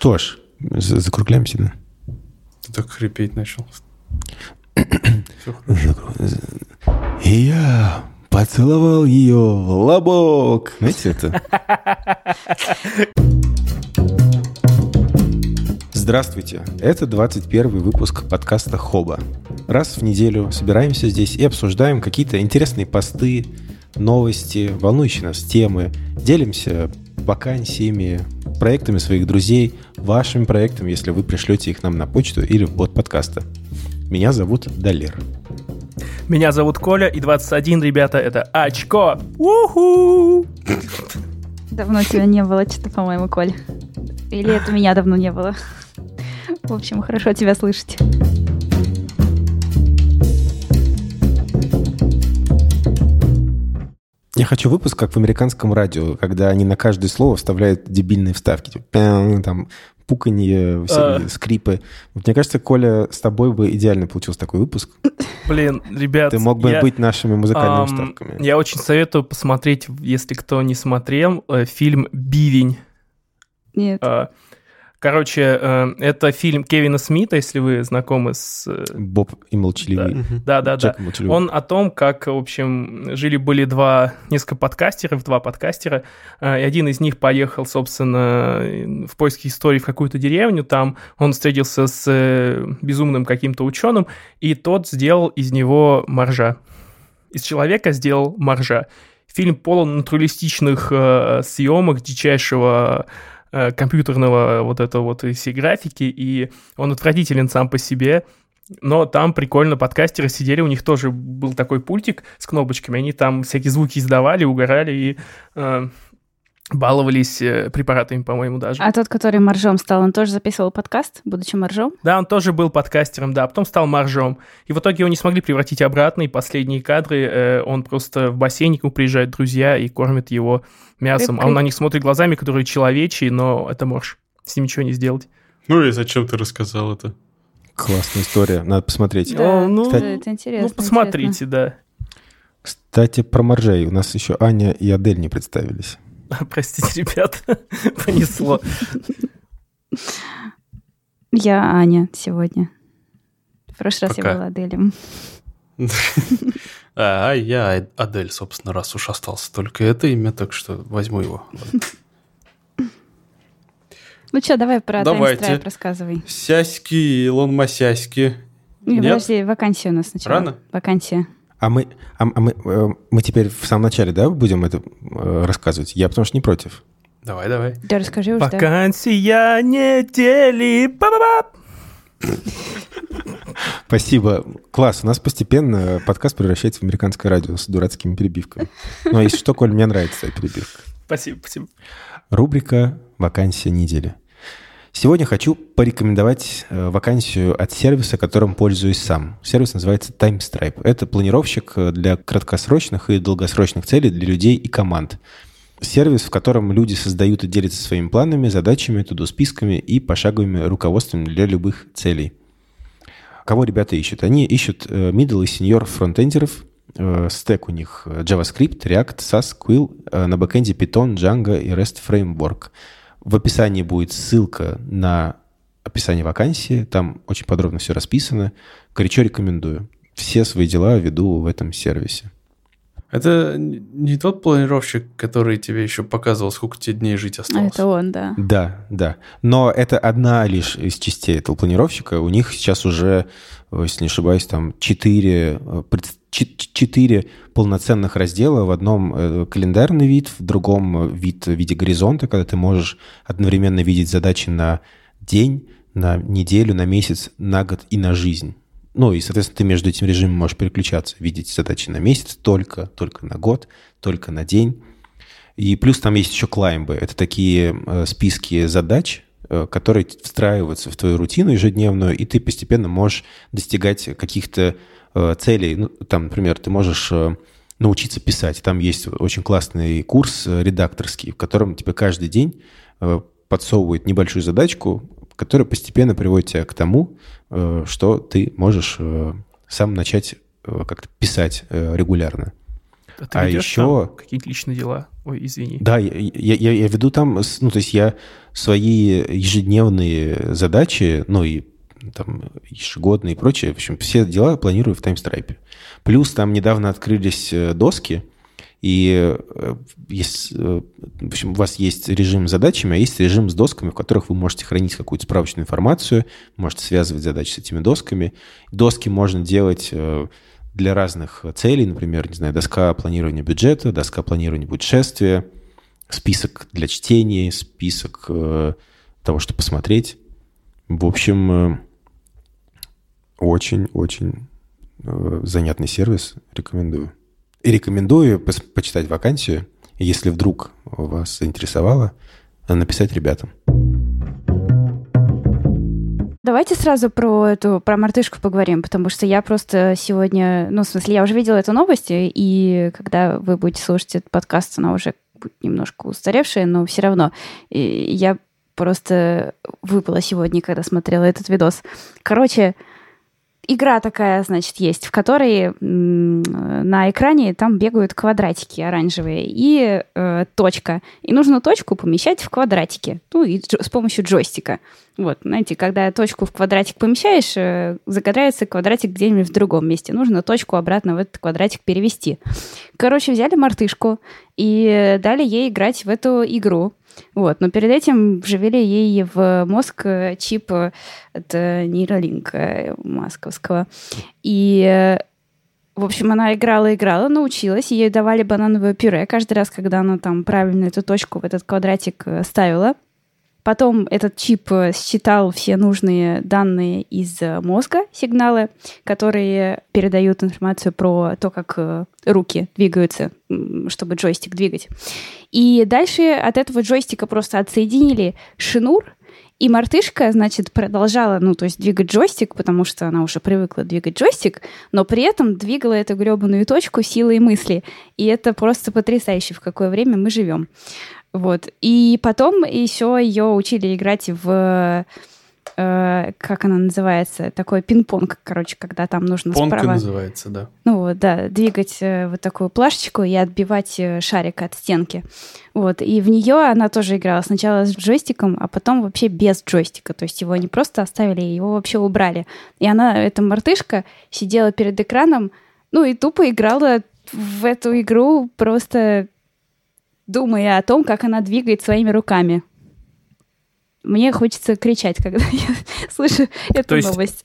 что ж, закругляемся, да? Ты так хрипеть начал. И я поцеловал ее в лобок. Знаете это? Здравствуйте! Это 21 выпуск подкаста «Хоба». Раз в неделю собираемся здесь и обсуждаем какие-то интересные посты, новости, волнующие нас темы, делимся вакансиями, проектами своих друзей, вашими проектами, если вы пришлете их нам на почту или в бот подкаста. Меня зовут Далер. Меня зовут Коля, и 21, ребята, это очко. Уху! Давно тебя не было, что-то, по-моему, Коль. Или это меня давно не было. В общем, хорошо тебя слышать. Я хочу выпуск, как в американском радио, когда они на каждое слово вставляют дебильные вставки. Типа, там, пуканье, а... скрипы. Мне кажется, Коля, с тобой бы идеально получился такой выпуск. Блин, ребят... Ты мог бы я, быть нашими музыкальными эм, вставками. Я очень советую посмотреть, если кто не смотрел, э, фильм «Бивень». Нет. Э, Короче, э, это фильм Кевина Смита, если вы знакомы с... Э, Боб и молчаливый. Да, да, да. да. Он о том, как, в общем, жили-были два, несколько подкастеров, два подкастера, э, и один из них поехал, собственно, в поиске истории в какую-то деревню, там он встретился с безумным каким-то ученым, и тот сделал из него моржа. Из человека сделал моржа. Фильм полон натуралистичных э, съемок, дичайшего Э, компьютерного вот этого вот всей графики, и он отвратителен сам по себе, но там прикольно подкастеры сидели, у них тоже был такой пультик с кнопочками, они там всякие звуки издавали, угорали и э, баловались э, препаратами, по-моему, даже. А тот, который моржом стал, он тоже записывал подкаст, будучи моржом? Да, он тоже был подкастером, да, а потом стал моржом. И в итоге его не смогли превратить обратно, и последние кадры э, он просто в бассейне, к нему приезжают друзья и кормят его мясом. Рыбкой. А он на них смотрит глазами, которые человечьи, но это морж. С ним ничего не сделать. Ну и зачем ты рассказал это? Классная история, надо посмотреть. Да, ну, Кстати, это интересно. Ну, посмотрите, интересно. да. Кстати, про моржей. У нас еще Аня и Адель не представились. Простите, ребят, понесло. Я Аня сегодня. В прошлый раз я была Аделем. А, я Адель, собственно, раз уж остался только это имя, так что возьму его. Ну что, давай про Давайте. рассказывай. Сяськи, Илон Масяськи. Подожди, вакансия у нас сначала. Рано? Вакансия. А мы, а, а мы, э, мы теперь в самом начале, да, будем это э, рассказывать? Я потому что не против. Давай, давай. Да расскажи уже. Вакансия недели. Ба-ба-ба! Спасибо. Класс. У нас постепенно подкаст превращается в американское радио с дурацкими перебивками. Но если что, Коль, мне нравится эта перебивка. Спасибо, спасибо. Рубрика «Вакансия недели». Сегодня хочу порекомендовать э, вакансию от сервиса, которым пользуюсь сам. Сервис называется TimeStripe. Это планировщик э, для краткосрочных и долгосрочных целей для людей и команд. Сервис, в котором люди создают и делятся своими планами, задачами, тудо-списками и пошаговыми руководствами для любых целей. Кого ребята ищут? Они ищут э, middle и senior фронтендеров. Стек у них JavaScript, React, SAS, Quill, на бэкэнде Python, Django и REST Framework – в описании будет ссылка на описание вакансии. Там очень подробно все расписано. Горячо рекомендую. Все свои дела веду в этом сервисе. Это не тот планировщик, который тебе еще показывал, сколько тебе дней жить осталось. Это он, да. Да, да. Но это одна лишь из частей этого планировщика. У них сейчас уже, если не ошибаюсь, там четыре, э, четыре полноценных раздела. В одном э, календарный вид, в другом вид в виде горизонта, когда ты можешь одновременно видеть задачи на день, на неделю, на месяц, на год и на жизнь. Ну, и, соответственно, ты между этим режимом можешь переключаться, видеть задачи на месяц только, только на год, только на день. И плюс там есть еще клаймбы. Это такие э, списки задач, э, которые встраиваются в твою рутину ежедневную, и ты постепенно можешь достигать каких-то э, целей. Ну, там, например, ты можешь э, научиться писать. Там есть очень классный курс э, редакторский, в котором тебе каждый день э, подсовывают небольшую задачку, которая постепенно приводит тебя к тому, э, что ты можешь э, сам начать э, как-то писать регулярно. А ты А еще- какие-то личные дела? Ой, извини. Да, я, я, я- веду там, ну, то есть я свои ежедневные задачи, ну, и там ежегодные и прочее, в общем, все дела планирую в таймстрайпе. Плюс там недавно открылись э, доски, и э, есть, э, в общем, у вас есть режим с задачами, а есть режим с досками, в которых вы можете хранить какую-то справочную информацию, можете связывать задачи с этими досками. Доски можно делать для разных целей, например, не знаю, доска планирования бюджета, доска планирования путешествия, список для чтения, список того, что посмотреть. В общем, очень-очень э, занятный сервис, рекомендую. И рекомендую пос- почитать вакансию, если вдруг вас заинтересовало, написать ребятам. Давайте сразу про эту, про мартышку поговорим, потому что я просто сегодня, ну, в смысле, я уже видела эту новость, и когда вы будете слушать этот подкаст, она уже будет немножко устаревшая, но все равно. И я просто выпала сегодня, когда смотрела этот видос. Короче, игра такая, значит, есть, в которой на экране там бегают квадратики оранжевые и э, точка. И нужно точку помещать в квадратики. Ну, и с помощью джойстика. Вот, знаете, когда точку в квадратик помещаешь, э, загорается квадратик где-нибудь в другом месте. Нужно точку обратно в этот квадратик перевести. Короче, взяли мартышку и дали ей играть в эту игру. Вот, но перед этим вживили ей в мозг э, чип э, от нейролинка масковского. И в общем, она играла, играла, научилась, ей давали банановое пюре каждый раз, когда она там правильно эту точку в этот квадратик ставила. Потом этот чип э, считал все нужные данные из э, мозга, сигналы, которые передают информацию про то, как э, руки двигаются, чтобы джойстик двигать. И дальше от этого джойстика просто отсоединили шинур, и мартышка, значит, продолжала, ну, то есть двигать джойстик, потому что она уже привыкла двигать джойстик, но при этом двигала эту гребаную точку силой мысли. И это просто потрясающе, в какое время мы живем. Вот. И потом еще ее учили играть в э, как она называется, такой пинг-понг, короче, когда там нужно Понка справа... называется, да. Ну вот, да, двигать э, вот такую плашечку и отбивать э, шарик от стенки. Вот, и в нее она тоже играла сначала с джойстиком, а потом вообще без джойстика. То есть его не просто оставили, его вообще убрали. И она, эта мартышка, сидела перед экраном, ну и тупо играла в эту игру, просто думая о том, как она двигает своими руками. Мне хочется кричать, когда я слышу эту есть новость.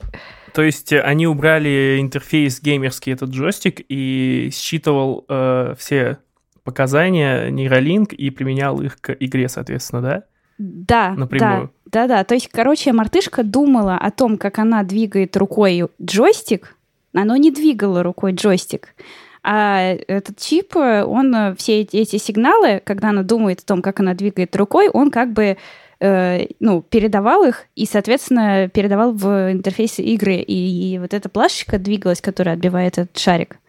То есть э, они убрали интерфейс геймерский, этот джойстик, и считывал э, все показания нейролинк и применял их к игре, соответственно, да? Да, Напрямую. да, да, да. То есть, короче, мартышка думала о том, как она двигает рукой джойстик, она не двигала рукой джойстик. А этот чип, он э, все эти, сигналы, когда она думает о том, как она двигает рукой, он как бы э, ну, передавал их и, соответственно, передавал в интерфейс игры. И, и вот эта плашечка двигалась, которая отбивает этот шарик.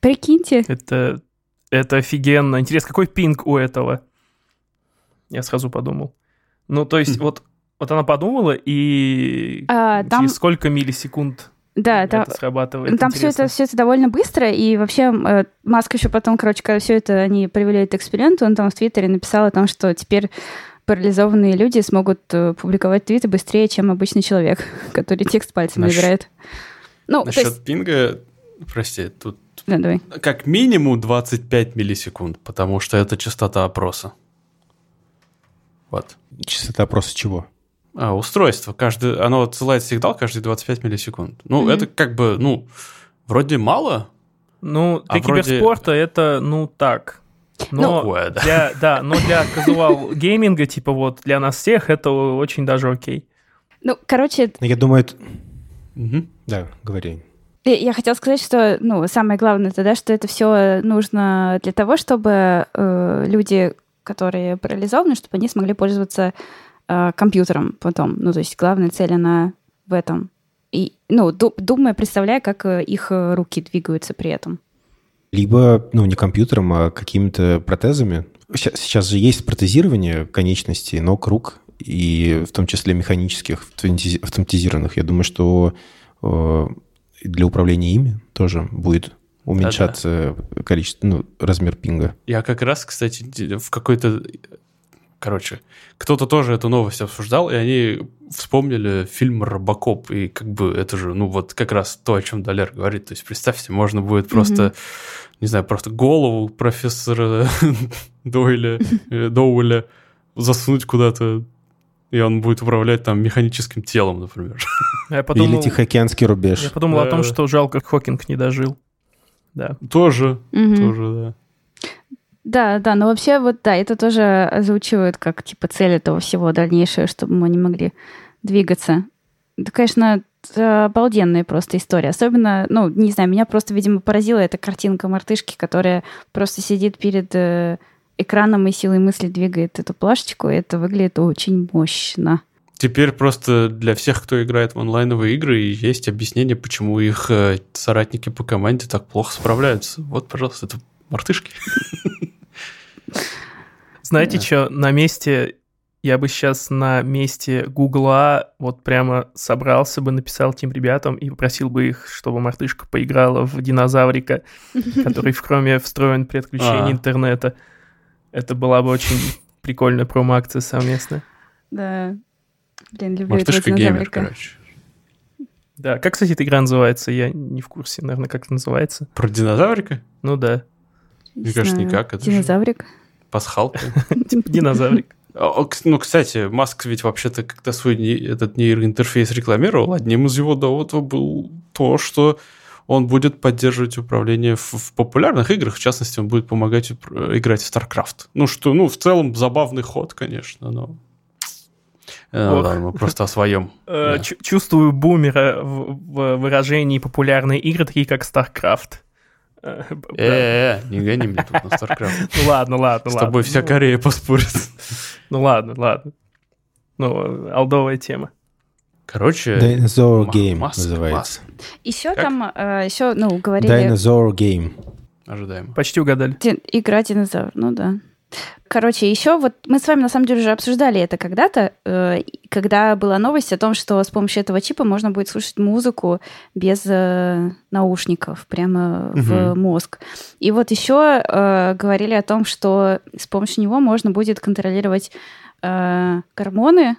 Прикиньте. Это, это офигенно. Интересно, какой пинг у этого? Я сразу подумал. Ну, то есть, вот, вот она подумала, и А, там- через сколько миллисекунд Да, это да. срабатывает? Там все это, все это довольно быстро, и вообще э, Маск еще потом, короче, когда все это они провели этот эксперимент, он там в Твиттере написал о том, что теперь парализованные люди смогут э, публиковать твиты быстрее, чем обычный человек, который текст пальцем Насчет- набирает. Ну, то Насчет есть... пинга, прости, тут Да, давай. как минимум 25 миллисекунд, потому что это частота опроса. Вот. Частота опроса чего? А, устройство. Каждый, оно отсылает сигнал каждые 25 миллисекунд. Ну, Мгм. это как бы, ну, вроде мало. Ну, для А вроде- киберспорта это, ну, так. Но да. для, да, но для казуал гейминга, типа вот для нас всех, это очень даже окей. Ну, короче, Ну, Я думаю, это... Мгм. Да, говори. Я- хотела сказать, что ну, самое главное это, да, что это все нужно для того, чтобы э, люди, которые парализованы, чтобы они смогли пользоваться э, компьютером потом. Ну, то есть главная цель, она в этом. И, ну, ду- думая, представляя, как э, их э, руки двигаются при этом. Либо, ну, не компьютером, а какими-то протезами. Ща- Сейчас же есть протезирование конечностей, ног, рук, и в том числе механических, автоматизи- автоматизированных. Я думаю, что э, для управления ими тоже будет уменьшать э, количество, ну, размер пинга. Я как раз, кстати, в какой-то... Короче, кто-то тоже эту новость обсуждал, и они вспомнили фильм «Робокоп», и как бы это же, ну, вот как раз то, о чем Далер говорит. То есть, представьте, можно будет просто, не знаю, просто голову профессора Дойля, э, Доуэля засунуть куда-то, и он будет управлять там механическим телом, например. Я подумал, Или Тихоокеанский рубеж. я подумал о том, Да. что жалко, Хокинг не дожил. Да. Тоже, Мгм. тоже, да. Да, да, но вообще вот да, это тоже озвучивают как типа цель этого всего дальнейшее, чтобы мы не могли двигаться. Это, конечно, обалденная просто история. Особенно, ну, не знаю, меня просто, видимо, поразила эта картинка мартышки, которая просто сидит перед э, экраном и силой мысли двигает эту плашечку, и это выглядит очень мощно. Теперь просто для всех, кто играет в онлайновые игры, есть объяснение, почему их э, соратники по команде так плохо справляются. Вот, пожалуйста, это мартышки. Знаете Да. что, на месте, я бы сейчас на месте Гугла вот прямо собрался бы, написал тем ребятам и попросил бы их, чтобы мартышка поиграла в динозаврика, который в Chrome встроен при отключении А. интернета. Это была бы очень прикольная промо-акция совместная. Да. Блин, люблю Мартышка геймер, динозаврика. короче. Да, как, кстати, эта игра называется? Я не в курсе, наверное, как это называется. Про динозаврика? Ну да, Не Мне кажется, никак, это же- Динозаврик. Пасхалка. типа динозаврик. А, кс- Ну, кстати, Маск ведь вообще-то, когда свой этот нейроинтерфейс рекламировал, одним из его доводов был то, что он будет поддерживать управление в, в популярных играх, в частности, он будет помогать упр- играть в StarCraft. Ну, что, ну, в целом, забавный ход, конечно, но... Э, Ох. ладно, мы просто о своем. Э, Да. чу- Чувствую бумера в в выражении популярные игры, такие как StarCraft. Э, да. Э, не гони меня тут на StarCraft. Ну ладно, ладно, С ладно. тобой вся Ну, Корея поспорит. Ну ладно, ладно. Ну, алдовая тема. Короче, Dinosaur Game называется. Еще там, э, еще, ну, говорили... Dinosaur Game. ожидаемо. Почти угадали. Игра динозавр, ну да. Короче, еще вот мы с вами на самом деле уже обсуждали это когда-то, э, когда была новость о том, что с помощью этого чипа можно будет слушать музыку без э, наушников прямо в Мгм. мозг. И вот еще э, говорили о том, что с помощью него можно будет контролировать гормоны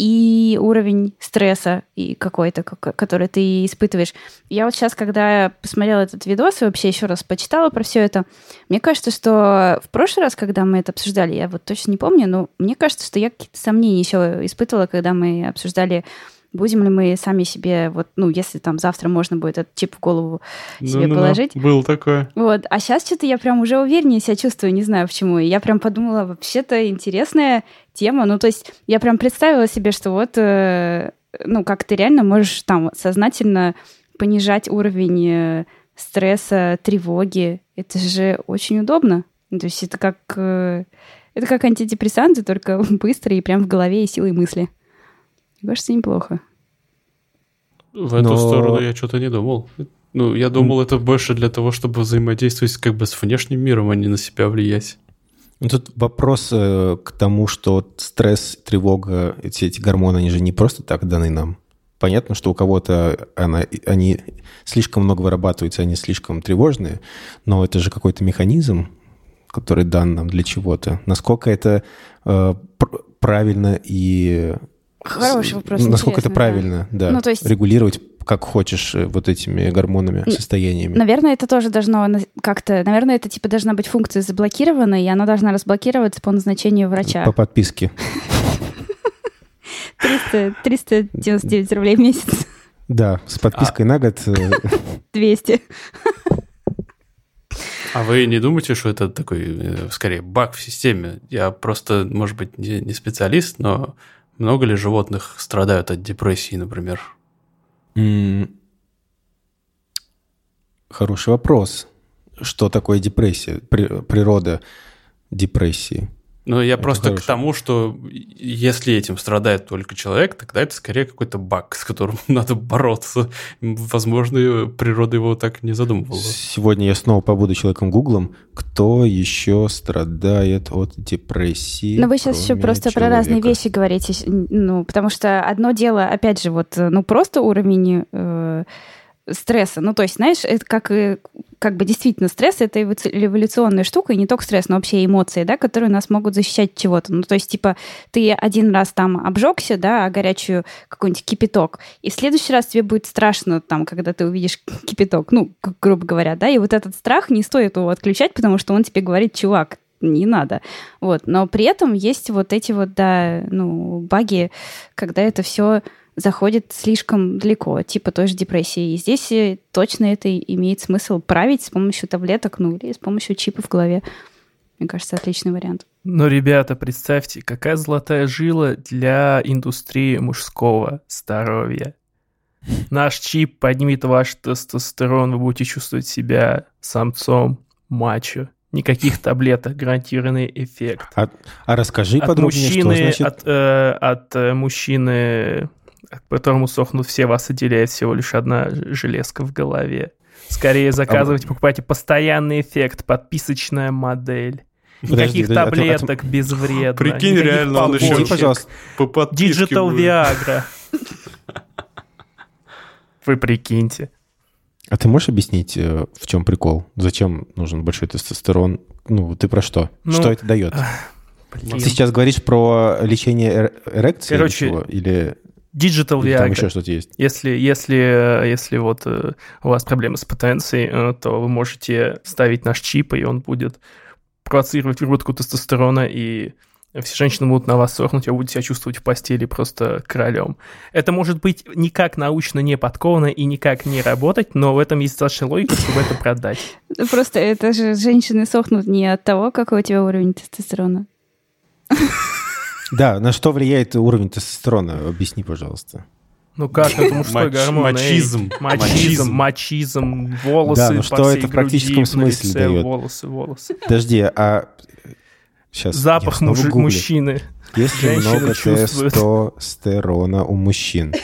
и уровень стресса и какой-то, как- который ты испытываешь. Я вот сейчас, когда посмотрела этот видос и вообще еще раз почитала про все это, мне кажется, что в прошлый раз, когда мы это обсуждали, я вот точно не помню, но мне кажется, что я какие-то сомнения еще испытывала, когда мы обсуждали, будем ли мы сами себе, вот, ну, если там завтра можно будет этот чип в голову себе Ну-ну-ну, положить. Было такое. Вот, а сейчас что-то я прям уже увереннее себя чувствую, не знаю почему. И я прям подумала, вообще-то интересная тема. Ну, то есть я прям представила себе, что вот, э, ну, как ты реально можешь там сознательно понижать уровень э, стресса, тревоги. Это же очень удобно. Ну, То есть это как, э, это как антидепрессанты, только быстро и прям в голове и силой мысли. Мне кажется, неплохо. В эту Но- сторону я что-то не думал. Ну, я думал, это больше для того, чтобы взаимодействовать как бы с внешним миром, а не на себя влиять. Ну, Тут вопрос э, к тому, что стресс, тревога, эти, эти гормоны, они же не просто так даны нам. Понятно, что у кого-то она, они слишком много вырабатываются, они слишком тревожные, но это же какой-то механизм, который дан нам для чего-то. Насколько это э, пр- правильно и... Хороший вопрос, Насколько это интересный, да. правильно, да, Ну, то есть- регулировать как хочешь э, вот этими гормонами, состояниями. Наверное, это тоже должно как-то... Наверное, это типа должна быть функция заблокирована, и она должна разблокироваться по назначению врача. По подписке. 300, 399 рублей в месяц. Да, с подпиской на год. э, 200. А вы не думаете, что это такой, э, скорее, баг в системе? Я просто, может быть, не, не специалист, но много ли животных страдают от депрессии, например? Хороший вопрос. Что такое депрессия? При- Природа депрессии. Ну, я Это просто хорошо. к тому, что если этим страдает только человек, тогда это скорее какой-то баг, с которым надо бороться. Возможно, природа его так не задумывала. Сегодня я снова побуду человеком Гуглом. Кто еще страдает от депрессии? Но вы сейчас еще кроме просто про разные человека? вещи говорите. Ну, потому что одно дело, опять же, вот, э, ну, просто уровень э, стресса. Ну, то есть, знаешь, это как и как бы действительно стресс — это эволюционная штука, и не только стресс, но вообще эмоции, да, которые нас могут защищать от чего-то. Ну, то есть, типа, ты один раз там обжегся, да, а горячую какой-нибудь кипяток, и в следующий раз тебе будет страшно, там, когда ты увидишь кипяток, ну, грубо говоря, да, и вот этот страх не стоит его отключать, потому что он тебе говорит, чувак, не надо. Вот. Но при этом есть вот эти вот, да, ну, баги, когда это все заходит слишком далеко, типа той же депрессии. И здесь э, точно это имеет смысл править с помощью таблеток, ну или с помощью чипа в голове. Мне кажется, отличный вариант. Но, ребята, представьте, какая золотая жила для индустрии мужского здоровья. Наш чип поднимет ваш тестостерон, вы будете чувствовать себя самцом, мачо. Никаких таблеток, гарантированный эффект. А, а расскажи от подробнее, мужчины, что значит... От, э, от э, мужчины к которому сохнут все вас отделяет всего лишь одна железка в голове. Скорее заказывайте, покупайте постоянный эффект, подписочная модель. Никаких Подожди, таблеток от, от... безвредно. Прикинь, реально, он еще, пожалуйста, по Digital Viagra. Вы прикиньте. А ты можешь объяснить, э, в чем прикол? Зачем нужен большой тестостерон? Ну, ты про что? Ну, что это дает? Блин. Ты сейчас говоришь про лечение эрекции Короче, или, или Digital Viagra. Там еще что-то есть. Если, если, если вот э, у вас проблемы с потенцией, э, то вы можете ставить наш чип, и он будет провоцировать выработку тестостерона, и все женщины будут на вас сохнуть, а вы будете себя чувствовать в постели просто королем. Это может быть никак научно не подковано и никак не работать, но в этом есть достаточно логика, чтобы это продать. Просто это же женщины сохнут не от того, какой у тебя уровень тестостерона. Да, на что влияет уровень тестостерона? Объясни, пожалуйста. Ну как, это мужской Мач, гормон. Мачизм. Мачизм, мачизм, волосы Да, ну что это в практическом смысле лице, дает? Волосы, волосы. Подожди, а... Сейчас Запах муж... мужчины. Если много чувствуют. тестостерона у мужчин,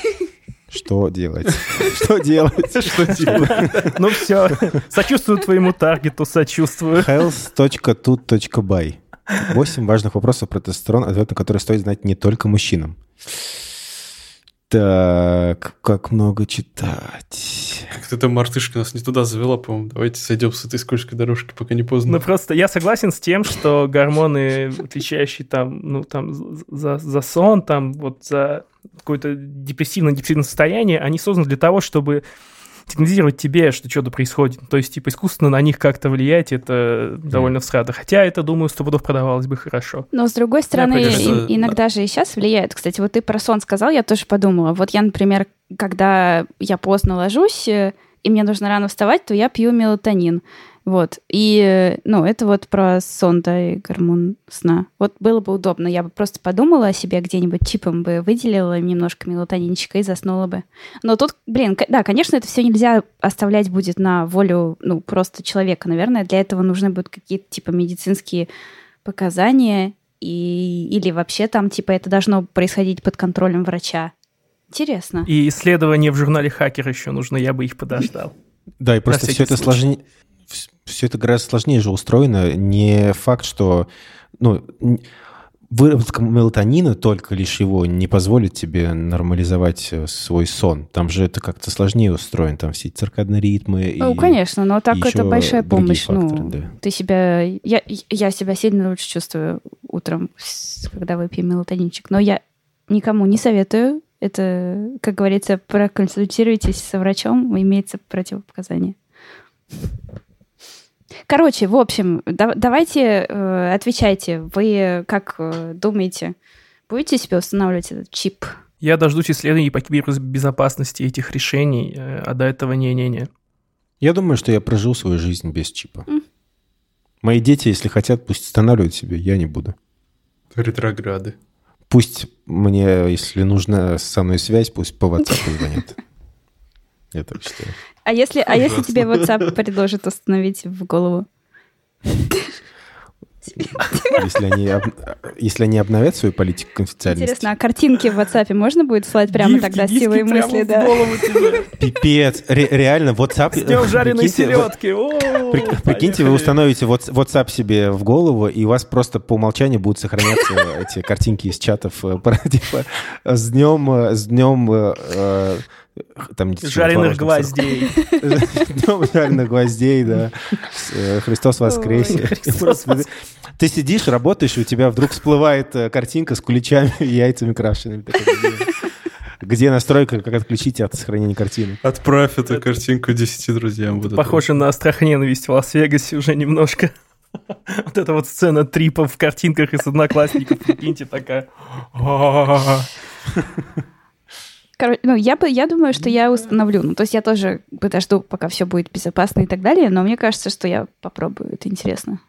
что делать? Что делать? Что делать? Ну все, сочувствую твоему таргету, сочувствую. health.tut.by Восемь важных вопросов про тестостерон, ответ на которые стоит знать не только мужчинам. Так, как много читать. Как-то эта мартышка нас не туда завела, по-моему. Давайте сойдем с этой скользкой дорожки, пока не поздно. Ну, просто я согласен с тем, что гормоны, отвечающие там, ну, там, за, за сон, там, вот за какое-то депрессивное-депрессивное состояние, они созданы для того, чтобы сигнализировать тебе, что что-то происходит. То есть, типа, искусственно на них как-то влиять, это довольно всрато. Хотя это, думаю, сто пудов продавалось бы хорошо. Но, с другой стороны, и, иногда же и сейчас влияет. Кстати, вот ты про сон сказал, я тоже подумала. Вот я, например, когда я поздно ложусь, э, и мне нужно рано вставать, то я пью мелатонин. Вот. И, ну, это вот про сон, да, и гормон сна. Вот было бы удобно. Я бы просто подумала о себе где-нибудь, чипом бы выделила немножко мелатонинчика и заснула бы. Но тут, блин, да, конечно, это все нельзя оставлять будет на волю, ну, просто человека. Наверное, для этого нужны будут какие-то, типа, медицинские показания и, или вообще там, типа, это должно происходить под контролем врача. Интересно. И исследования в журнале «Хакер» еще нужно, я бы их подождал. Да, и просто все это сложнее все это гораздо сложнее же устроено. Не факт, что ну, выработка мелатонина только лишь его не позволит тебе нормализовать э, свой сон. Там же это как-то сложнее устроено. Там все циркадные ритмы. Ну, и, конечно, но так это большая помощь. Факторы, ну, да. ты себя... Я, я себя сильно лучше чувствую утром, когда выпью мелатонинчик. Но я никому не советую. Это, как говорится, проконсультируйтесь со врачом, имеется противопоказание. Короче, в общем, да, давайте э, отвечайте. Вы как э, думаете, будете себе устанавливать этот чип? Я дождусь исследований по кибербезопасности этих решений, э, а до этого не-не-не. Я думаю, что я прожил свою жизнь без чипа. Mm. Мои дети, если хотят, пусть устанавливают себе, я не буду. Ретрограды. Пусть мне, если нужна со мной связь, пусть по WhatsApp звонят. Я так считаю. А если, а если тебе WhatsApp предложит установить в голову? Если они, если они обновят свою политику конфиденциальности. Интересно, а картинки в WhatsApp можно будет слать прямо гифки, тогда гифки силой мысли? Да. Пипец. Ре- реально, WhatsApp... С жареной селедки. При, прикиньте, вы установите WhatsApp себе в голову, и у вас просто по умолчанию будут сохраняться эти картинки из чатов. Э, типа, с днем, с днем Там Жареных гвоздей. жареных гвоздей, да. Э, Христос воскресе. Ты сидишь, работаешь, и у тебя вдруг всплывает э, картинка с куличами и яйцами крашенными. Где- настройка, как отключить от сохранения картины? Отправь эту картинку 10 друзьям. Похоже на страх ненависть в Лас-Вегасе уже немножко. Вот эта вот сцена трипов в картинках из одноклассников, прикиньте, такая. Короче, ну, я, бы, я думаю, что я установлю. Ну, то есть я тоже подожду, пока все будет безопасно и так далее, но мне кажется, что я попробую. Это интересно.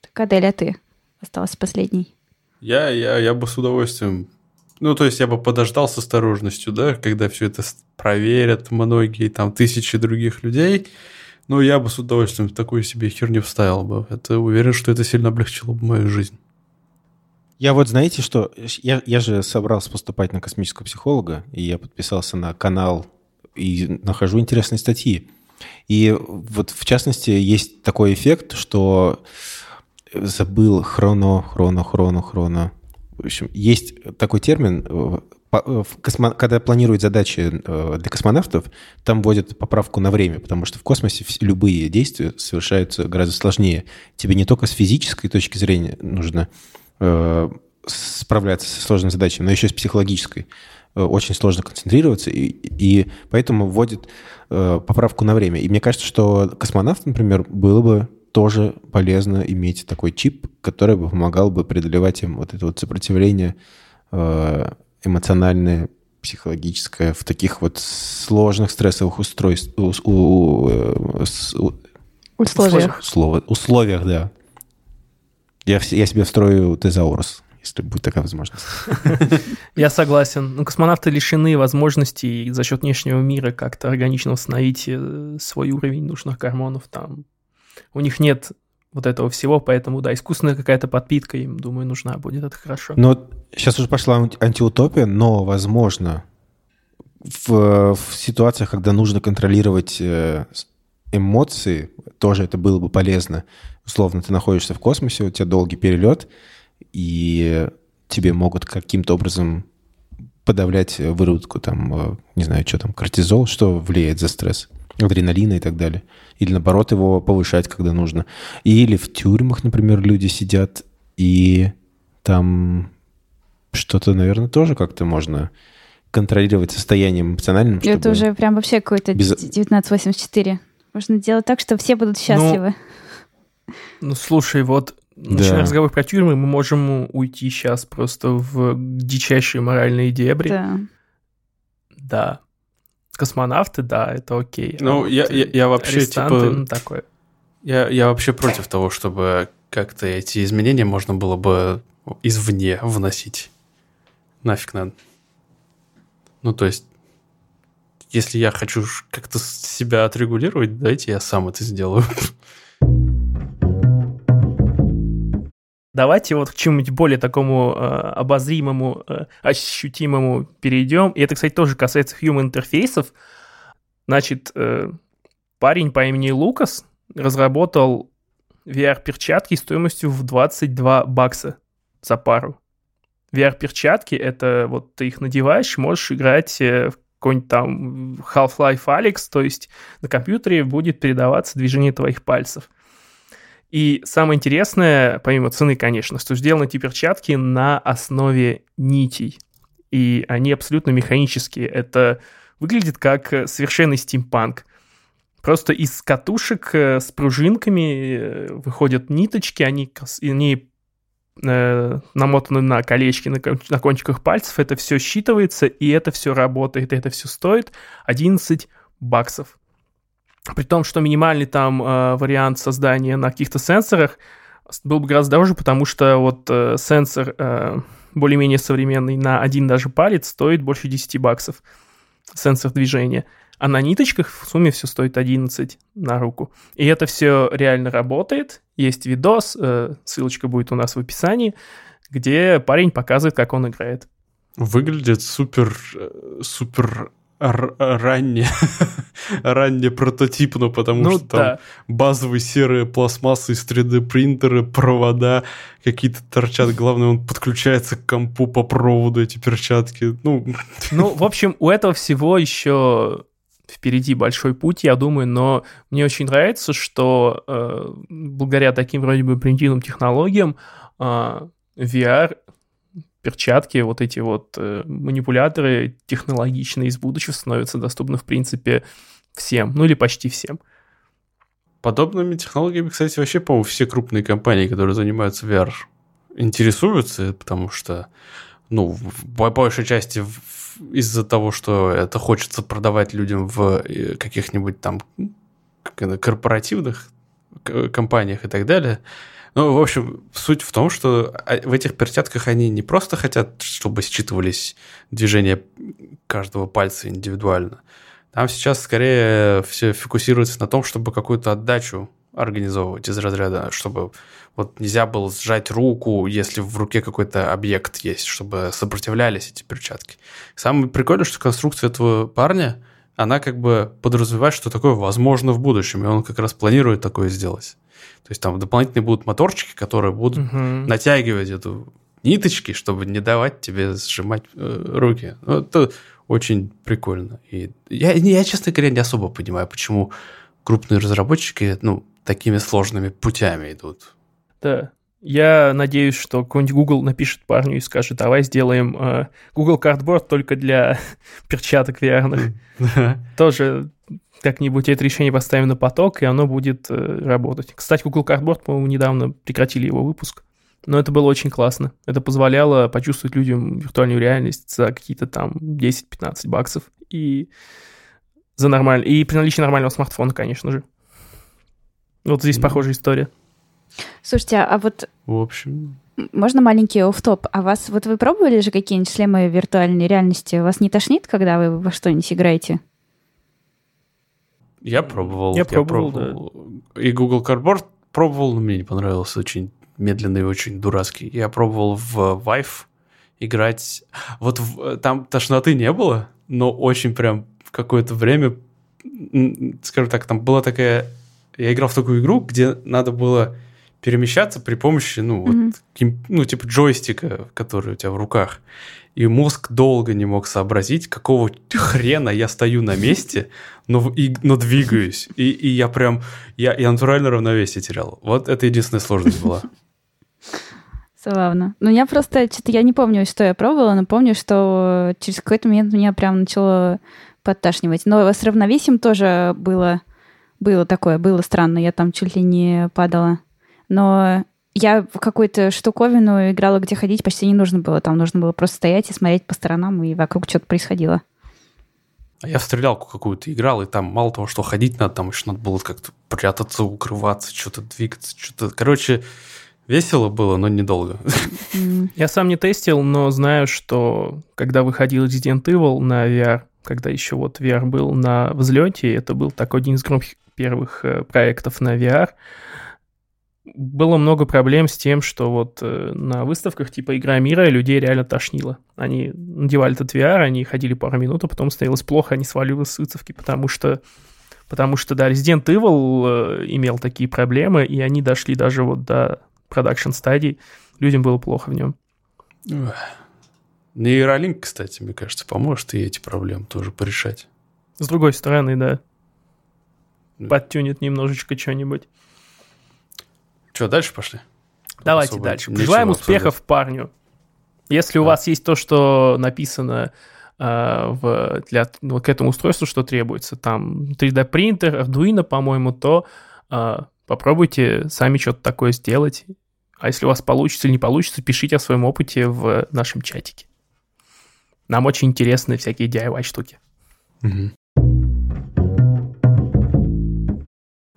Так, Адель, а ты? Осталась последней. Я, я, я бы с удовольствием... Ну, то есть я бы подождал с осторожностью, да, когда все это проверят многие, там, тысячи других людей. Но я бы с удовольствием такую себе херню вставил бы. Это уверен, что это сильно облегчило бы мою жизнь. Я вот, знаете, что... Я, я же собрался поступать на космического психолога, и я подписался на канал и нахожу интересные статьи. И вот, в частности, есть такой эффект, что забыл хроно, хроно, хроно, хроно. В общем, есть такой термин, э, э, когда планируют задачи э, для космонавтов, там вводят поправку на время, потому что в космосе любые действия совершаются гораздо сложнее. Тебе не только с физической точки зрения нужно э, справляться со сложными задачами, но еще с психологической. Э, Очень сложно концентрироваться, и, и поэтому вводят э, поправку на время. И мне кажется, что космонавт, например, было бы тоже полезно иметь такой чип, который бы помогал бы преодолевать им вот это вот сопротивление э, эмоциональное, психологическое в таких вот сложных стрессовых устройств, у- у- э, с- у- Условиях. Слово, условиях, да. Я, я себе встрою тезаурус, если будет такая возможность. Я согласен. Ну, космонавты лишены возможностей за счет внешнего мира как-то органично восстановить э, свой уровень нужных гормонов. Там у них нет вот этого всего, поэтому, да, искусственная какая-то подпитка им, думаю, нужна будет. Это хорошо. Но сейчас уже пошла анти- антиутопия, но, возможно, в, в ситуациях, когда нужно контролировать э, эмоции, тоже это было бы полезно. Условно, ты находишься в космосе, у тебя долгий перелет, и тебе могут каким-то образом подавлять выработку, там, э, не знаю, что там, кортизол, что влияет за стресс, адреналина и так далее. Или, наоборот, его повышать, когда нужно. Или в тюрьмах, например, люди сидят, и там что-то, наверное, тоже как-то можно контролировать состоянием эмоциональным. Это уже прям вообще какой-то Без- 1984. Можно делать так, что все будут счастливы. Ну, слушай, вот начиная Да. разговор про тюрьмы, мы можем уйти сейчас просто в дичайшие моральные дебри. Да. Да. Космонавты, да, это окей. А Ну, вот, я- я- я вообще, типа, ну, такое. Я, я вообще против того, чтобы как-то эти изменения можно было бы извне вносить. Нафиг надо. Ну, то есть, если я хочу как-то себя отрегулировать, дайте я сам это сделаю. Давайте вот к чему-нибудь более такому э, обозримому, э, ощутимому перейдем. И это, кстати, тоже касается human интерфейсов. Значит, э, парень по имени Лукас разработал VR-перчатки стоимостью в 22 бакса за пару. VR-перчатки — это вот ты их надеваешь, можешь играть э, в какой-нибудь там Half-Life Alyx, то есть на компьютере будет передаваться движение твоих пальцев. И самое интересное, помимо цены, конечно, что сделаны эти перчатки на основе нитей. И они абсолютно механические. Это выглядит как э, совершенный стимпанк. Просто из катушек э, с пружинками э, выходят ниточки, они, они э, намотаны на колечки на, на кончиках пальцев. Это все считывается, и это все работает. И это все стоит 11 баксов. При том, что минимальный там э, вариант создания на каких-то сенсорах был бы гораздо дороже, потому что вот э, сенсор э, более-менее современный на один даже палец стоит больше 10 баксов. Сенсор движения. А на ниточках в сумме все стоит 11 на руку. И это все реально работает. Есть видос, э, ссылочка будет у нас в описании, где парень показывает, как он играет. Выглядит супер, э, супер ранне, ранне прототипно, потому ну, что да. там базовые серые пластмассы из 3D принтера, провода какие-то торчат. Главное, он подключается к компу по проводу, эти перчатки. Ну, ну в общем, у этого всего еще впереди большой путь, я думаю, но мне очень нравится, что э, благодаря таким вроде бы примитивным технологиям э, VR перчатки, вот эти вот э, манипуляторы технологичные из будущего становятся доступны, в принципе, всем, ну или почти всем. Подобными технологиями, кстати, вообще, по-моему, все крупные компании, которые занимаются VR, интересуются, потому что, ну, по большей части из-за того, что это хочется продавать людям в э, каких-нибудь там корпоративных компаниях и так далее, ну, в общем, суть в том, что а, в этих перчатках они не просто хотят, чтобы считывались движения каждого пальца индивидуально. Там сейчас скорее все фокусируется на том, чтобы какую-то отдачу организовывать из разряда, чтобы вот нельзя было сжать руку, если в руке какой-то объект есть, чтобы сопротивлялись эти перчатки. Самое прикольное, что конструкция этого парня, она как бы подразумевает, что такое возможно в будущем, и он как раз планирует такое сделать. То есть там дополнительные будут моторчики, которые будут угу. натягивать эту ниточки, чтобы не давать тебе сжимать э, руки. Ну, это очень прикольно. И я, я, честно говоря, не особо понимаю, почему крупные разработчики ну, такими сложными путями идут. Да. Я надеюсь, что какой-нибудь Google напишет парню и скажет, давай сделаем э, Google Cardboard только для перчаток VR. Тоже как-нибудь это решение поставим на поток, и оно будет э, работать. Кстати, Google Cardboard, по-моему, недавно прекратили его выпуск. Но это было очень классно. Это позволяло почувствовать людям виртуальную реальность за какие-то там 10-15 баксов. И за нормаль... и при наличии нормального смартфона, конечно же. Вот здесь mm. похожая история. Слушайте, а вот... В общем... Можно маленький оф-топ? А вас, вот вы пробовали же какие-нибудь шлемы виртуальной реальности? Вас не тошнит, когда вы во что-нибудь играете? Я пробовал. Я, я пробовал, пробовал. Да. И Google Cardboard пробовал, но мне не понравился. Очень медленный и очень дурацкий. Я пробовал в Vive играть. Вот в, там тошноты не было, но очень прям в какое-то время, скажем так, там была такая... Я играл в такую игру, где надо было перемещаться при помощи, ну, mm-hmm. вот, ну, типа джойстика, который у тебя в руках и мозг долго не мог сообразить, какого хрена я стою на месте, но, и, но двигаюсь. И, и я прям, я, я натурально равновесие терял. Вот это единственная сложность была. Забавно. Ну, я просто, что-то я не помню, что я пробовала, но помню, что через какой-то момент меня прям начало подташнивать. Но с равновесием тоже было, было такое, было странно. Я там чуть ли не падала. Но я в какую-то штуковину играла, где ходить почти не нужно было. Там нужно было просто стоять и смотреть по сторонам, и вокруг что-то происходило. А я в стрелялку какую-то играл, и там мало того, что ходить надо, там еще надо было как-то прятаться, укрываться, что-то двигаться, что-то... Короче, весело было, но недолго. Я сам не тестил, но знаю, что когда выходил Resident Evil на VR, когда еще вот VR был на взлете, это был такой один из громких первых э, проектов на VR, было много проблем с тем, что вот э, на выставках типа «Игра мира» людей реально тошнило. Они надевали этот VR, они ходили пару минут, а потом становилось плохо, они сваливались с выставки, потому что, потому что, да, Resident Evil э, имел такие проблемы, и они дошли даже вот до продакшн стадии, людям было плохо в нем. Нейролинк, кстати, мне кажется, поможет и эти проблемы тоже порешать. С другой стороны, да. Подтюнет немножечко что-нибудь. Что, дальше пошли? Давайте Особо дальше. Пожелаем успехов парню. Если да. у вас есть то, что написано э, в, для, ну, к этому устройству, что требуется, там 3D принтер, Arduino, по-моему, то э, попробуйте сами что-то такое сделать. А если у вас получится или не получится, пишите о своем опыте в нашем чатике. Нам очень интересны всякие DIY штуки. Угу.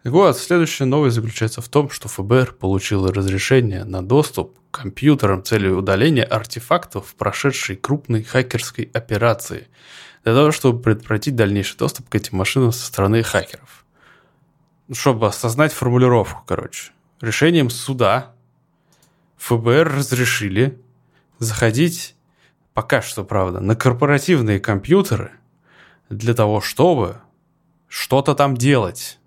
Так вот, следующая новость заключается в том, что ФБР получило разрешение на доступ к компьютерам целью удаления артефактов, прошедшей крупной хакерской операции, для того, чтобы предотвратить дальнейший доступ к этим машинам со стороны хакеров. Ну, чтобы осознать формулировку, короче. Решением суда ФБР разрешили заходить, пока что, правда, на корпоративные компьютеры, для того, чтобы что-то там делать.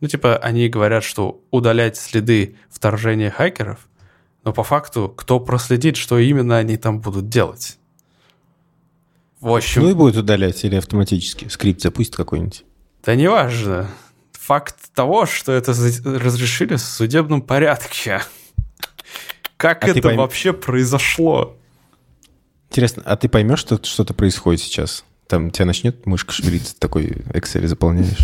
Ну, типа, они говорят, что удалять следы вторжения хакеров, но по факту, кто проследит, что именно они там будут делать? В общем... Ну и будет удалять или автоматически. Скрипт запустит какой-нибудь. Да неважно. Факт того, что это разрешили в судебном порядке. Как а это пойм... вообще произошло? Интересно, а ты поймешь, что что-то происходит сейчас? Там тебя начнет мышка шевелиться, такой Excel заполняешь.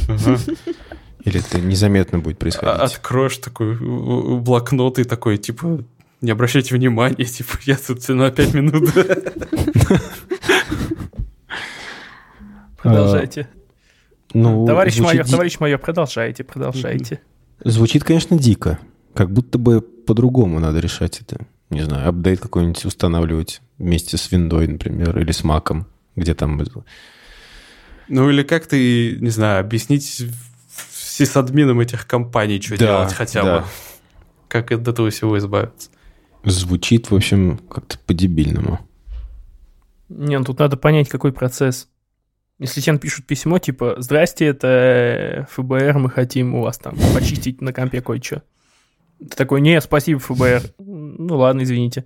Или это незаметно будет происходить? А, откроешь такой блокнот и такой, типа, не обращайте внимания, типа, я тут на 5 минут. Продолжайте. Ну, товарищ звучит... майор, товарищ майор, продолжайте, продолжайте. Звучит, конечно, дико. Как будто бы по-другому надо решать это. Не знаю, апдейт какой-нибудь устанавливать вместе с виндой, например, или с маком, где там... Ну или как ты, не знаю, объяснить сисадминам этих компаний, что да, делать хотя да. бы. Как от этого всего избавиться. Звучит, в общем, как-то по-дебильному. Не, ну тут надо понять, какой процесс. Если тебе пишут письмо, типа, здрасте, это ФБР, мы хотим у вас там почистить на компе кое-что. Ты такой, не, спасибо, ФБР. Ну ладно, извините.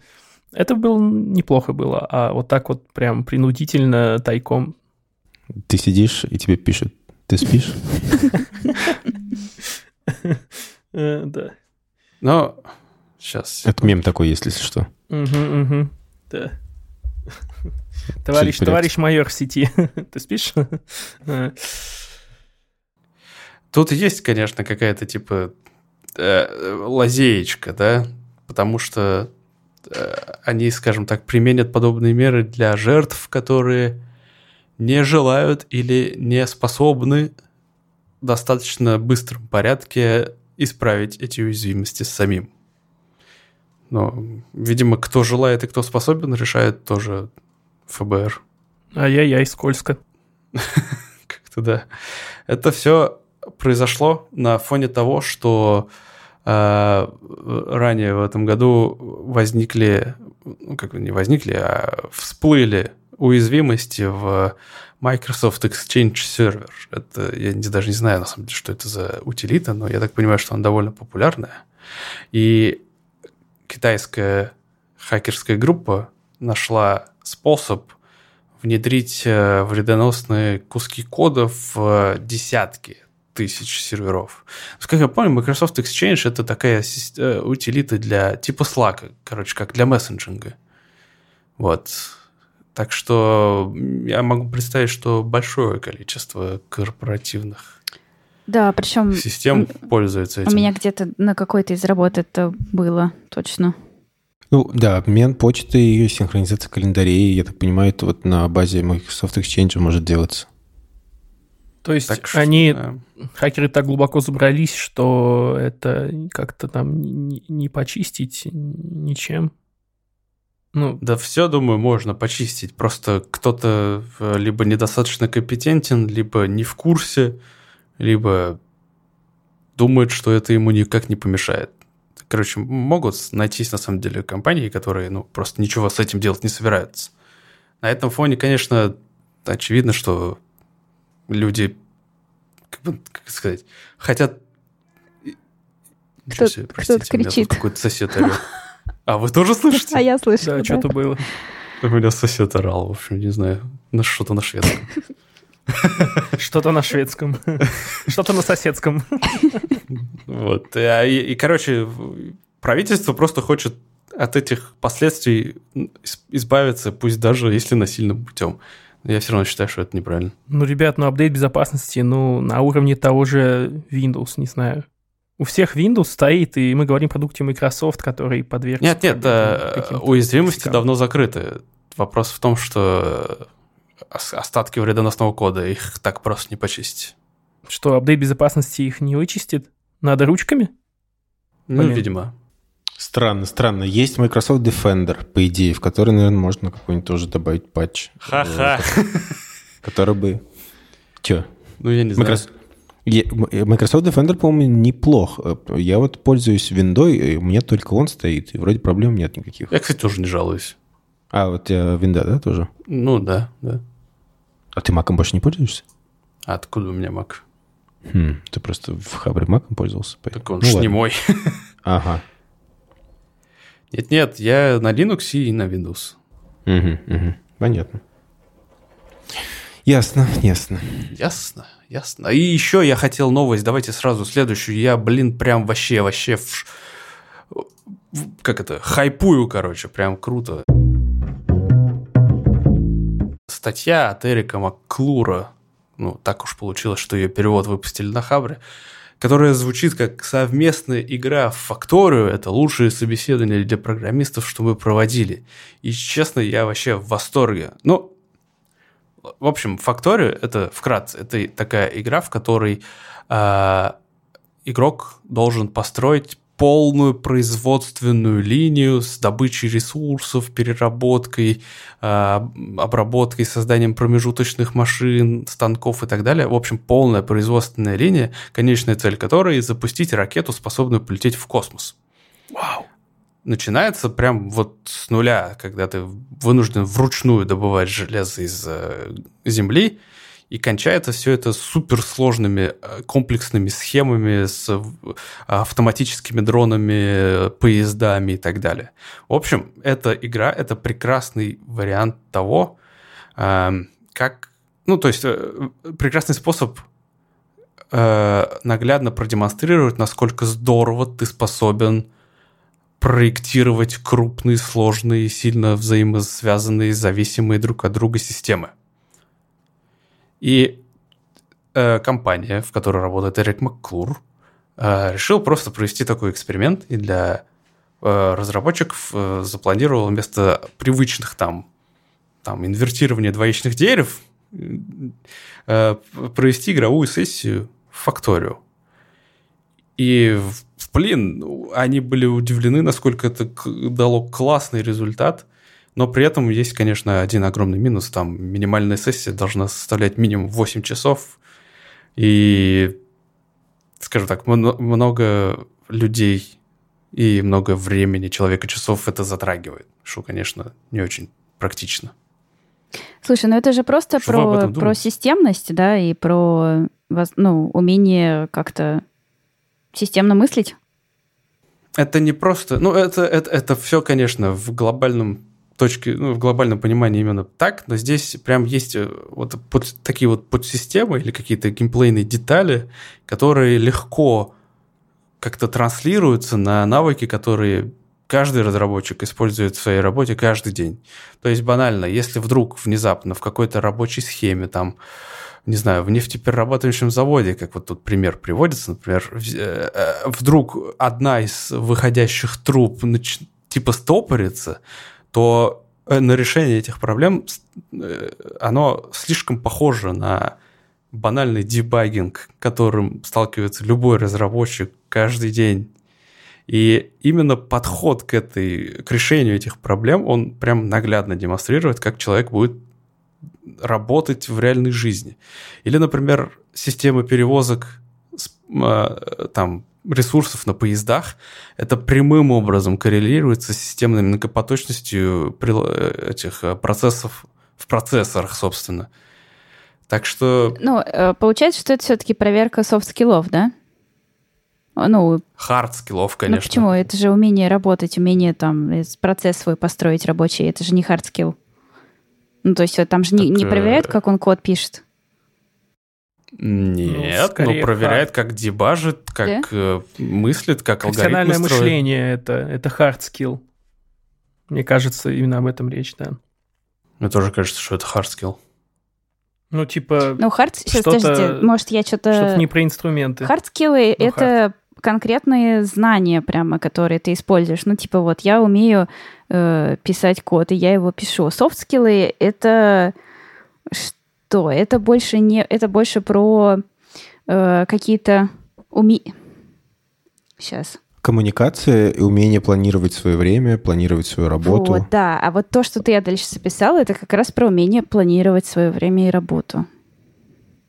Это было неплохо было, а вот так вот прям принудительно, тайком. Ты сидишь, и тебе пишут, ты спишь? Э, да. Но сейчас. Это мем такой, если что. Да. Товарищ, товарищ майор в сети. Ты спишь? Тут есть, конечно, какая-то типа э, лазеечка, да, потому что э, они, скажем так, применят подобные меры для жертв, которые не желают или не способны в достаточно быстром порядке исправить эти уязвимости самим. Но, видимо, кто желает и кто способен, решает тоже ФБР. Ай-яй-яй, скользко. Как-то да. Это все произошло на фоне того, что э, ранее в этом году возникли, ну как не возникли, а всплыли уязвимости в Microsoft Exchange Server. Это я даже не знаю, на самом деле, что это за утилита, но я так понимаю, что она довольно популярная. И китайская хакерская группа нашла способ внедрить э, вредоносные куски кода в десятки тысяч серверов. Как я помню, Microsoft Exchange это такая э, утилита для типа Slack, короче, как для мессенджинга. Вот. Так что я могу представить, что большое количество корпоративных да, причем систем пользуются этим. У меня где-то на какой-то из работ это было, точно. Ну да, обмен почты и синхронизация календарей, я так понимаю, это вот на базе Microsoft Exchange может делаться. То есть так они, да. хакеры так глубоко забрались, что это как-то там не, не почистить ничем? Ну, да все, думаю, можно почистить. Просто кто-то э, либо недостаточно компетентен, либо не в курсе, либо думает, что это ему никак не помешает. Короче, могут найтись на самом деле компании, которые ну, просто ничего с этим делать не собираются. На этом фоне, конечно, очевидно, что люди, как, бы, как сказать, хотят... Кто, кто-то кричит. какой-то сосед орет. А вы тоже слышите? А я слышу. Да, что-то было. У меня сосед орал, в общем, не знаю, на что-то на шведском. Что-то на шведском. Что-то на соседском. Вот. И, и, короче, правительство просто хочет от этих последствий избавиться, пусть даже если насильным путем. Я все равно считаю, что это неправильно. Ну, ребят, ну апдейт безопасности, ну, на уровне того же Windows, не знаю. У всех Windows стоит, и мы говорим о продукте Microsoft, который подвергся... Нет, нет, да, уязвимости давно закрыты. Вопрос в том, что остатки вредоносного кода, их так просто не почистить. Что, апдейт безопасности их не вычистит? Надо ручками? Ну, Блин. видимо. Странно, странно. Есть Microsoft Defender, по идее, в который, наверное, можно какой-нибудь тоже добавить патч. Ха-ха. Который бы... Че? Ну, я не знаю. Microsoft Defender, по-моему, неплох. Я вот пользуюсь виндой, и у меня только он стоит, и вроде проблем нет никаких. Я, кстати, тоже не жалуюсь. А, вот у тебя винда, да, тоже? Ну, да, да. А ты маком больше не пользуешься? Откуда у меня Mac? Хм, ты просто в Хабре Маком пользовался? Так он Ну ж ладно. не мой. Ага. Нет-нет, я на Linux и на Windows. Мгм, мгм. Понятно. Ясно, ясно. Ясно, ясно. И еще я хотел новость, давайте сразу следующую. Я, блин, прям вообще, вообще, в как это, хайпую, короче, прям круто. Статья от Эрика Макклура, ну, так уж получилось, что ее перевод выпустили на Хабре, которая звучит как совместная игра в Факторию. Это лучшие собеседования для программистов, что мы проводили. И, честно, я вообще в восторге. Ну, в общем, Factorio это вкратце, это такая игра, в которой а, игрок должен построить полную производственную линию с добычей ресурсов, переработкой, а, обработкой, созданием промежуточных машин, станков и так далее. В общем, полная производственная линия, конечная цель которой запустить ракету, способную полететь в космос. Вау. Начинается прям вот с нуля, когда ты вынужден вручную добывать железо из э, земли, и кончается все это суперсложными э, комплексными схемами с э, автоматическими дронами, поездами и так далее. В общем, эта игра — это прекрасный вариант того, эм, как... Ну, то есть, прекрасный способ наглядно продемонстрировать, насколько здорово ты способен проектировать крупные, сложные, сильно взаимосвязанные, зависимые друг от друга системы. И э, компания, в которой работает Эрик Макклур, э, решил просто провести такой эксперимент и для э, разработчиков э, запланировал вместо привычных там, там инвертирования двоичных дерев э, провести игровую сессию в Факторию. И, блин, они были удивлены, насколько это дало классный результат. Но при этом есть, конечно, один огромный минус. Там минимальная сессия должна составлять минимум 8 часов. И, скажем так, мно- много людей и много времени человека часов это затрагивает. Что, конечно, не очень практично. Слушай, ну это же просто Что про, про системность, да, и про ну, умение как-то системно мыслить. Это не просто... Ну, это, это, это все, конечно, в глобальном точке, ну, в глобальном понимании именно так, но здесь прям есть э, вот под- такие вот подсистемы или какие-то геймплейные детали, которые легко как-то транслируются на навыки, которые каждый разработчик использует в своей работе каждый день. То есть банально, если вдруг внезапно в какой-то рабочей схеме там не знаю, в нефтеперерабатывающем заводе, как вот тут пример приводится, например, э, э, вдруг одна из выходящих труб типа стопорится, то э, на решение этих проблем оно слишком похоже на банальный дебагинг, которым сталкивается любой разработчик каждый день. И именно подход к, этой, к решению этих проблем, он прям наглядно демонстрирует, как человек будет работать в реальной жизни. Или, например, система перевозок э, там, ресурсов на поездах, это прямым образом коррелируется с системной многопоточностью э, этих э, процессов в процессорах, собственно. Так что Ну, э, получается, что это все-таки проверка soft skill ов, да? Ну, хард скиллов, ну конечно. почему? Это же умение работать, умение там процесс свой построить рабочий. Это же не хард скилл. Ну, то есть э, там же не, Так, не э, проверяют, как он код пишет. Нет, Ну, но проверяет, как дебажит, как э, мыслит, как алгоритмы строит. мышление это, это hard skill. Мне кажется, именно об этом речь, да. Мне тоже кажется, что это hard skill. Ну, типа, Ну, хард... Сейчас, что-то- подождите, может, я что-то... что-то не про инструменты. Хард-скиллы Ну, это конкретные знания прямо, которые ты используешь. Ну, типа вот я умею э, писать код, и я его пишу. Софт-скиллы — это что? Это больше не... Это больше про э, какие-то уме... Сейчас. Коммуникация и умение планировать свое время, планировать свою работу. Вот, да. А вот то, что ты дальше записал, это как раз про умение планировать свое время и работу.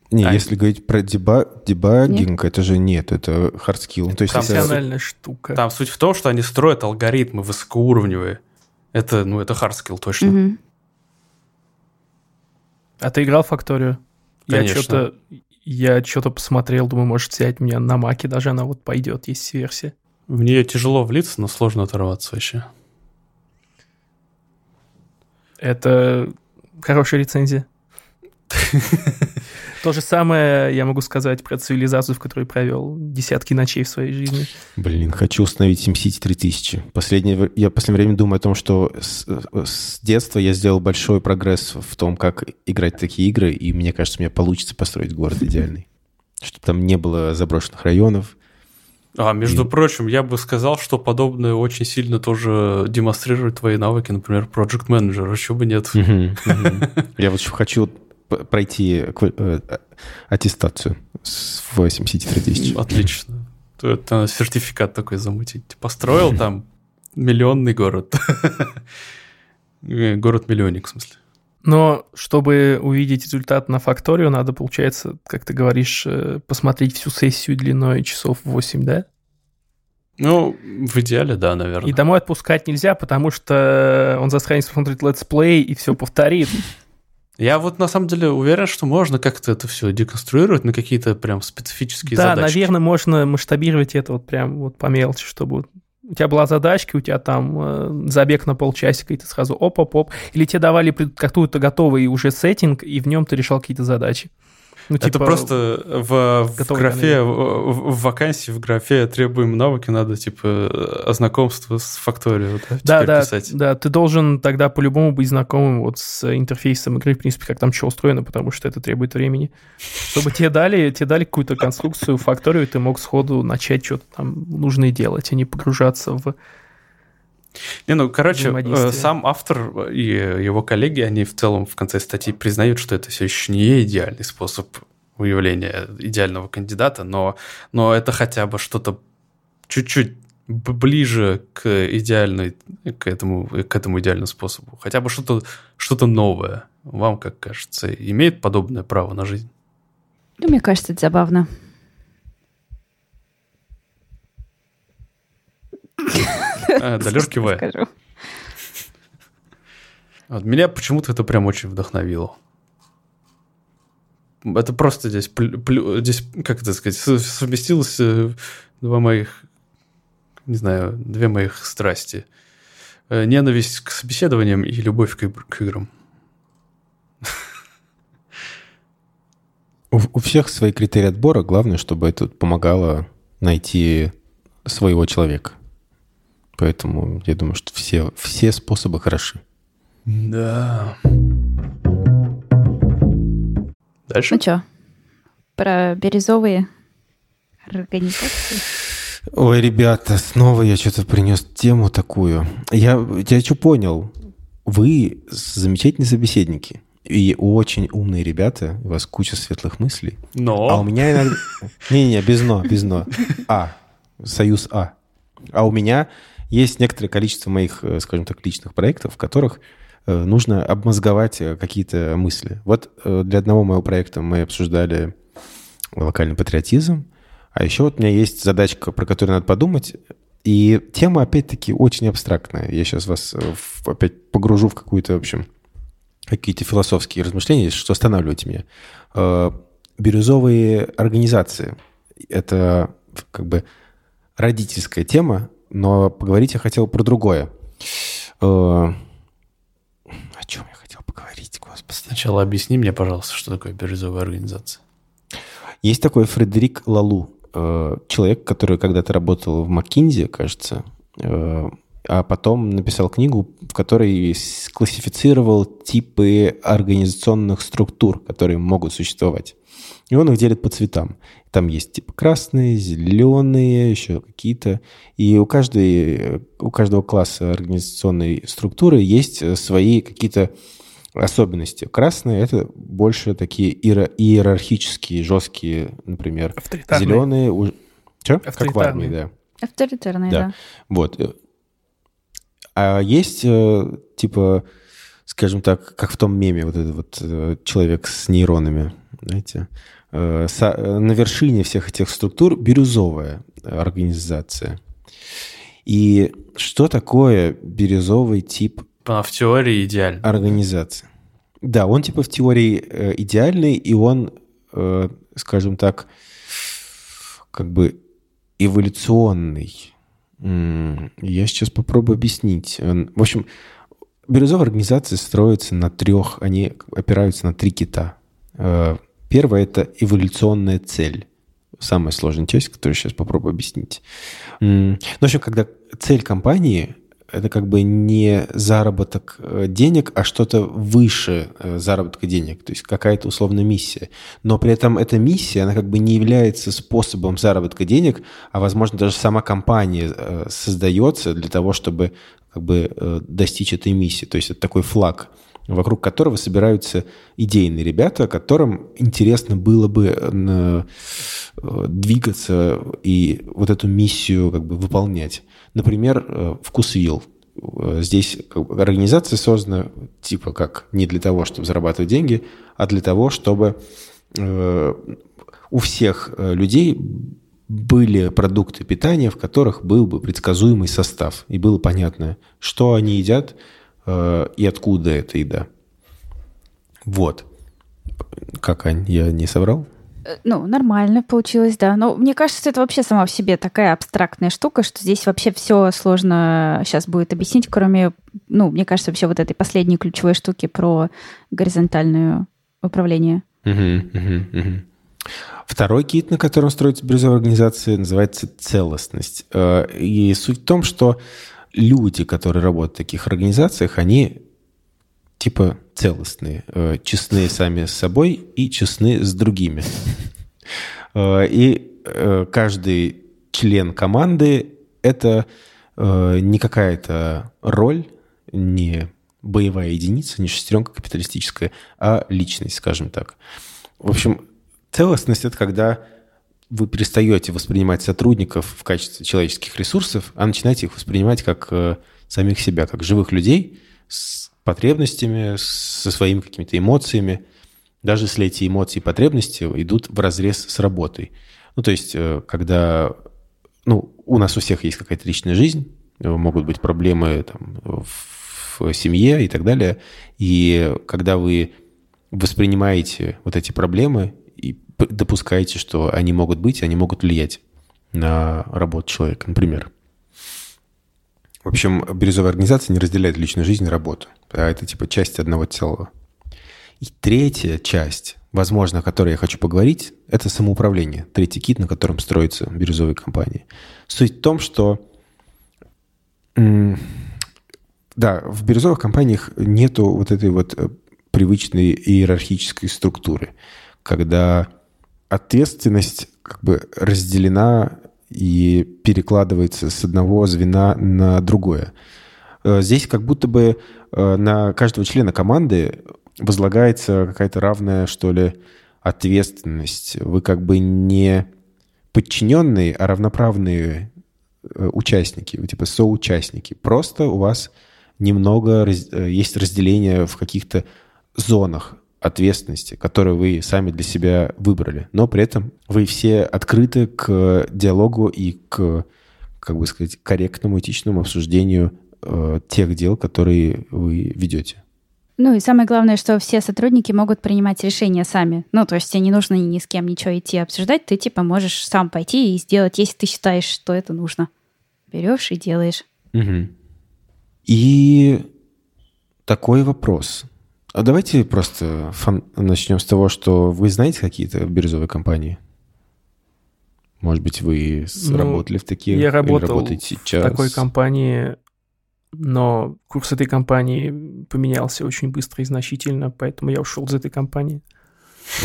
Не, А- если говорить про деба- дебагинг, это же нет, это Там это- Профессиональная штука. Там суть в том, что они строят алгоритмы высокоуровневые. Это, ну, это skill точно. Мгм. А ты играл в Факторию? Я Конечно. что-то... Я что-то посмотрел, думаю, может взять меня на маке, даже она вот пойдет, есть версия. В нее тяжело влиться, но сложно оторваться вообще. Это хорошая рецензия. То же самое я могу сказать про цивилизацию, в которой провел десятки ночей в своей жизни. Блин, хочу установить SimCity 3000. Последнее, я в последнее время думаю о том, что с, с детства я сделал большой прогресс в том, как играть в такие игры, и мне кажется, у меня получится построить город идеальный. Чтобы там не было заброшенных районов, а, между и... прочим, я бы сказал, что подобное очень сильно тоже демонстрирует твои навыки, например, Project Manager, чего бы нет. Я вот хочу пройти э, аттестацию в SimCity 3000. Отлично. Это сертификат такой замутить. Построил там миллионный город. Город-миллионник, в смысле. Но чтобы увидеть результат на Factorio, надо, получается, как ты говоришь, э, посмотреть всю сессию длиной часов 8, да? Ну, в идеале, да, наверное. И домой отпускать нельзя, потому что он засранец посмотрит let's play и все повторит. Я вот на самом деле уверен, что можно как-то это все деконструировать на какие-то прям специфические да, задачи. Да, наверное, можно масштабировать это вот прям вот по мелочи, чтобы у тебя была задачка, у тебя там э, забег на полчасика, и ты сразу оп-оп-оп. Или тебе давали какую-то готовый уже сеттинг, и в нем ты решал какие-то задачи. Ну, типа, это просто в, в графе, в, в вакансии, в графе требуем навыки, надо, типа, знакомство с факторией да, да, да, писать. Да, ты должен тогда по-любому быть знакомым вот с интерфейсом игры, в принципе, как там что устроено, потому что это требует времени. Чтобы тебе дали, тебе дали какую-то конструкцию, факторию, ты мог сходу начать что-то там нужное делать, а не погружаться в не, ну, короче, э, сам автор и его коллеги, они в целом в конце статьи признают, что это все еще не идеальный способ выявления идеального кандидата, но, но это хотя бы что-то чуть-чуть ближе к идеальной, к этому, к этому идеальному способу. Хотя бы что-то что новое. Вам, как кажется, имеет подобное право на жизнь? Ну, мне кажется, это забавно. А, кивает. Вот, меня почему-то это прям очень вдохновило. Это просто здесь, здесь как это сказать, совместилось э, два моих, не знаю, две моих страсти. Э, ненависть к собеседованиям и любовь к, к играм. У, у всех свои критерии отбора. Главное, чтобы это помогало найти своего человека. Поэтому я думаю, что все, все способы хороши. Да. Дальше? Ну что, про бирюзовые организации? Ой, ребята, снова я что-то принес тему такую. Я, я что понял? Вы замечательные собеседники. И очень умные ребята, у вас куча светлых мыслей. Но. А у меня иногда... Не-не, без но, без но. А. Союз А. А у меня есть некоторое количество моих, э, скажем так, личных проектов, в которых э, нужно обмозговать э, какие-то мысли. Вот для одного моего проекта мы обсуждали локальный патриотизм, а еще вот у меня есть задачка, про которую надо подумать, и тема, опять-таки, очень абстрактная. Я сейчас вас опять погружу в какую-то, в общем, какие-то философские размышления, что останавливайте меня. Бирюзовые организации — это как бы родительская тема, но поговорить я хотел про другое. Э, о чем я хотел поговорить, господи? Сначала объясни мне, пожалуйста, что такое бирюзовая организация. Есть такой Фредерик Лалу, э, человек, который когда-то работал в Маккинзи, кажется, э, а потом написал книгу, в которой классифицировал типы организационных структур, которые могут существовать. И он их делит по цветам. Там есть типа красные, зеленые, еще какие-то. И у, каждой, у каждого класса организационной структуры есть э, свои какие-то особенности. Красные — это больше такие иерархические, жесткие, например. Зеленые... У... Что? Как в армии, да. Авторитарные, да. да. Вот. А есть, э, типа, скажем так, как в том меме, вот этот вот э, человек с нейронами, знаете, Э, э, на вершине всех этих структур бирюзовая организация. И что такое бирюзовый тип а в теории идеальный. Организации. Да, он типа в теории э, идеальный, и он скажем так, как бы эволюционный. Я сейчас попробую объяснить. В общем, бирюзовые организации строятся на трех, они опираются на три кита. Первое – это эволюционная цель. Самая сложная часть, которую сейчас попробую объяснить. Ну, в общем, когда цель компании это как бы не заработок э, денег, а что-то выше э, заработка денег, то есть какая-то условная миссия. Но при этом эта миссия, она как бы не является способом заработка денег, а, возможно, даже сама компания э, создается для того, чтобы как бы достичь этой миссии. То есть это такой флаг, вокруг которого собираются идейные ребята, которым интересно было бы двигаться и вот эту миссию как бы выполнять. Например, э, вкусвилл. Э, здесь организация создана типа как не для того, чтобы зарабатывать деньги, а для того, чтобы э, у всех людей были продукты питания, в которых был бы предсказуемый состав, и было понятно, что они едят и откуда эта еда. Вот. Как, Ань, я не соврал? Э, ну, нормально получилось, да. Но мне кажется, это вообще сама в себе такая абстрактная штука, что здесь вообще все сложно сейчас будет объяснить, кроме, ну, мне кажется, вообще вот этой последней ключевой штуки про горизонтальное управление. Второй кит, на котором строится бирюзовая организация, называется целостность. Э, и суть в том, что люди, которые работают в таких организациях, они типа целостные, э, честные сами с собой и честны с другими. Э, и э, каждый член команды — это не какая-то роль, не боевая единица, не шестеренка капиталистическая, а личность, скажем так. В общем, целостность — это когда вы перестаете воспринимать сотрудников в качестве человеческих ресурсов, а начинаете их воспринимать как самих себя, как живых людей с потребностями, со своими какими-то эмоциями, даже если эти эмоции и потребности идут в разрез с работой. Ну, то есть, э, когда ну, у нас у всех есть какая-то личная жизнь, э, могут быть проблемы там, в семье и так далее. И когда вы воспринимаете вот эти проблемы допускаете, что они могут быть, они могут влиять на работу человека, например. В общем, бирюзовая организация не разделяет личную жизнь и работу, а это типа часть одного целого. И третья часть, возможно, о которой я хочу поговорить, это самоуправление. Третий кит, на котором строятся бирюзовые компании. Суть в том, что да, в бирюзовых компаниях нету вот этой вот э, привычной иерархической структуры, когда ответственность как бы разделена и перекладывается с одного звена на другое. Э, здесь как будто бы э, на каждого члена команды возлагается какая-то равная, что ли, ответственность. Вы как бы не подчиненные, а равноправные э, участники, вы типа соучастники. Просто у вас немного раз... есть разделение в каких-то зонах ответственности, которую вы сами для себя выбрали. Но при этом вы все открыты к диалогу и к, как бы сказать, корректному, этичному обсуждению э, тех дел, которые вы ведете. Ну и самое главное, что все сотрудники могут принимать решения сами. Ну, то есть тебе не нужно ни с кем ничего идти обсуждать, ты типа можешь сам пойти и сделать, если ты считаешь, что это нужно. Берешь и делаешь. Угу. И такой вопрос. А давайте просто фан... начнем с того, что вы знаете какие-то бирюзовые компании? Может быть, вы ну, работали в таких? Я работал в такой компании, но курс этой компании поменялся очень быстро и значительно, поэтому я ушел из этой компании.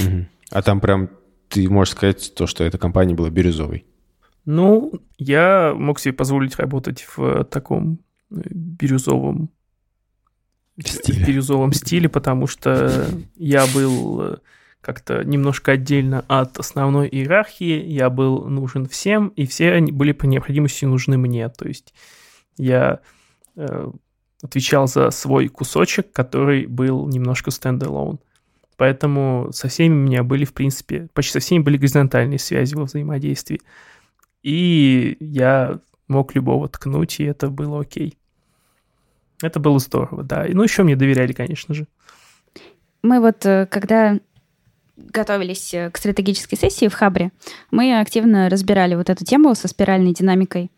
Угу. А там прям ты можешь сказать то, что эта компания была бирюзовой? Ну, я мог себе позволить работать в таком э, бирюзовом. В бирюзовом стиле, потому что я был э, как-то немножко отдельно от основной иерархии, я был нужен всем, и все они были по необходимости нужны мне. То есть я э, отвечал за свой кусочек, который был немножко стендалон. Поэтому со всеми у меня были, в принципе, почти со всеми были горизонтальные связи во взаимодействии. И я мог любого ткнуть, и это было окей. Это было здорово, да. Ну, еще мне доверяли, конечно же. Мы вот, э, когда готовились к стратегической сессии в Хабре, мы активно разбирали вот эту тему со спиральной динамикой.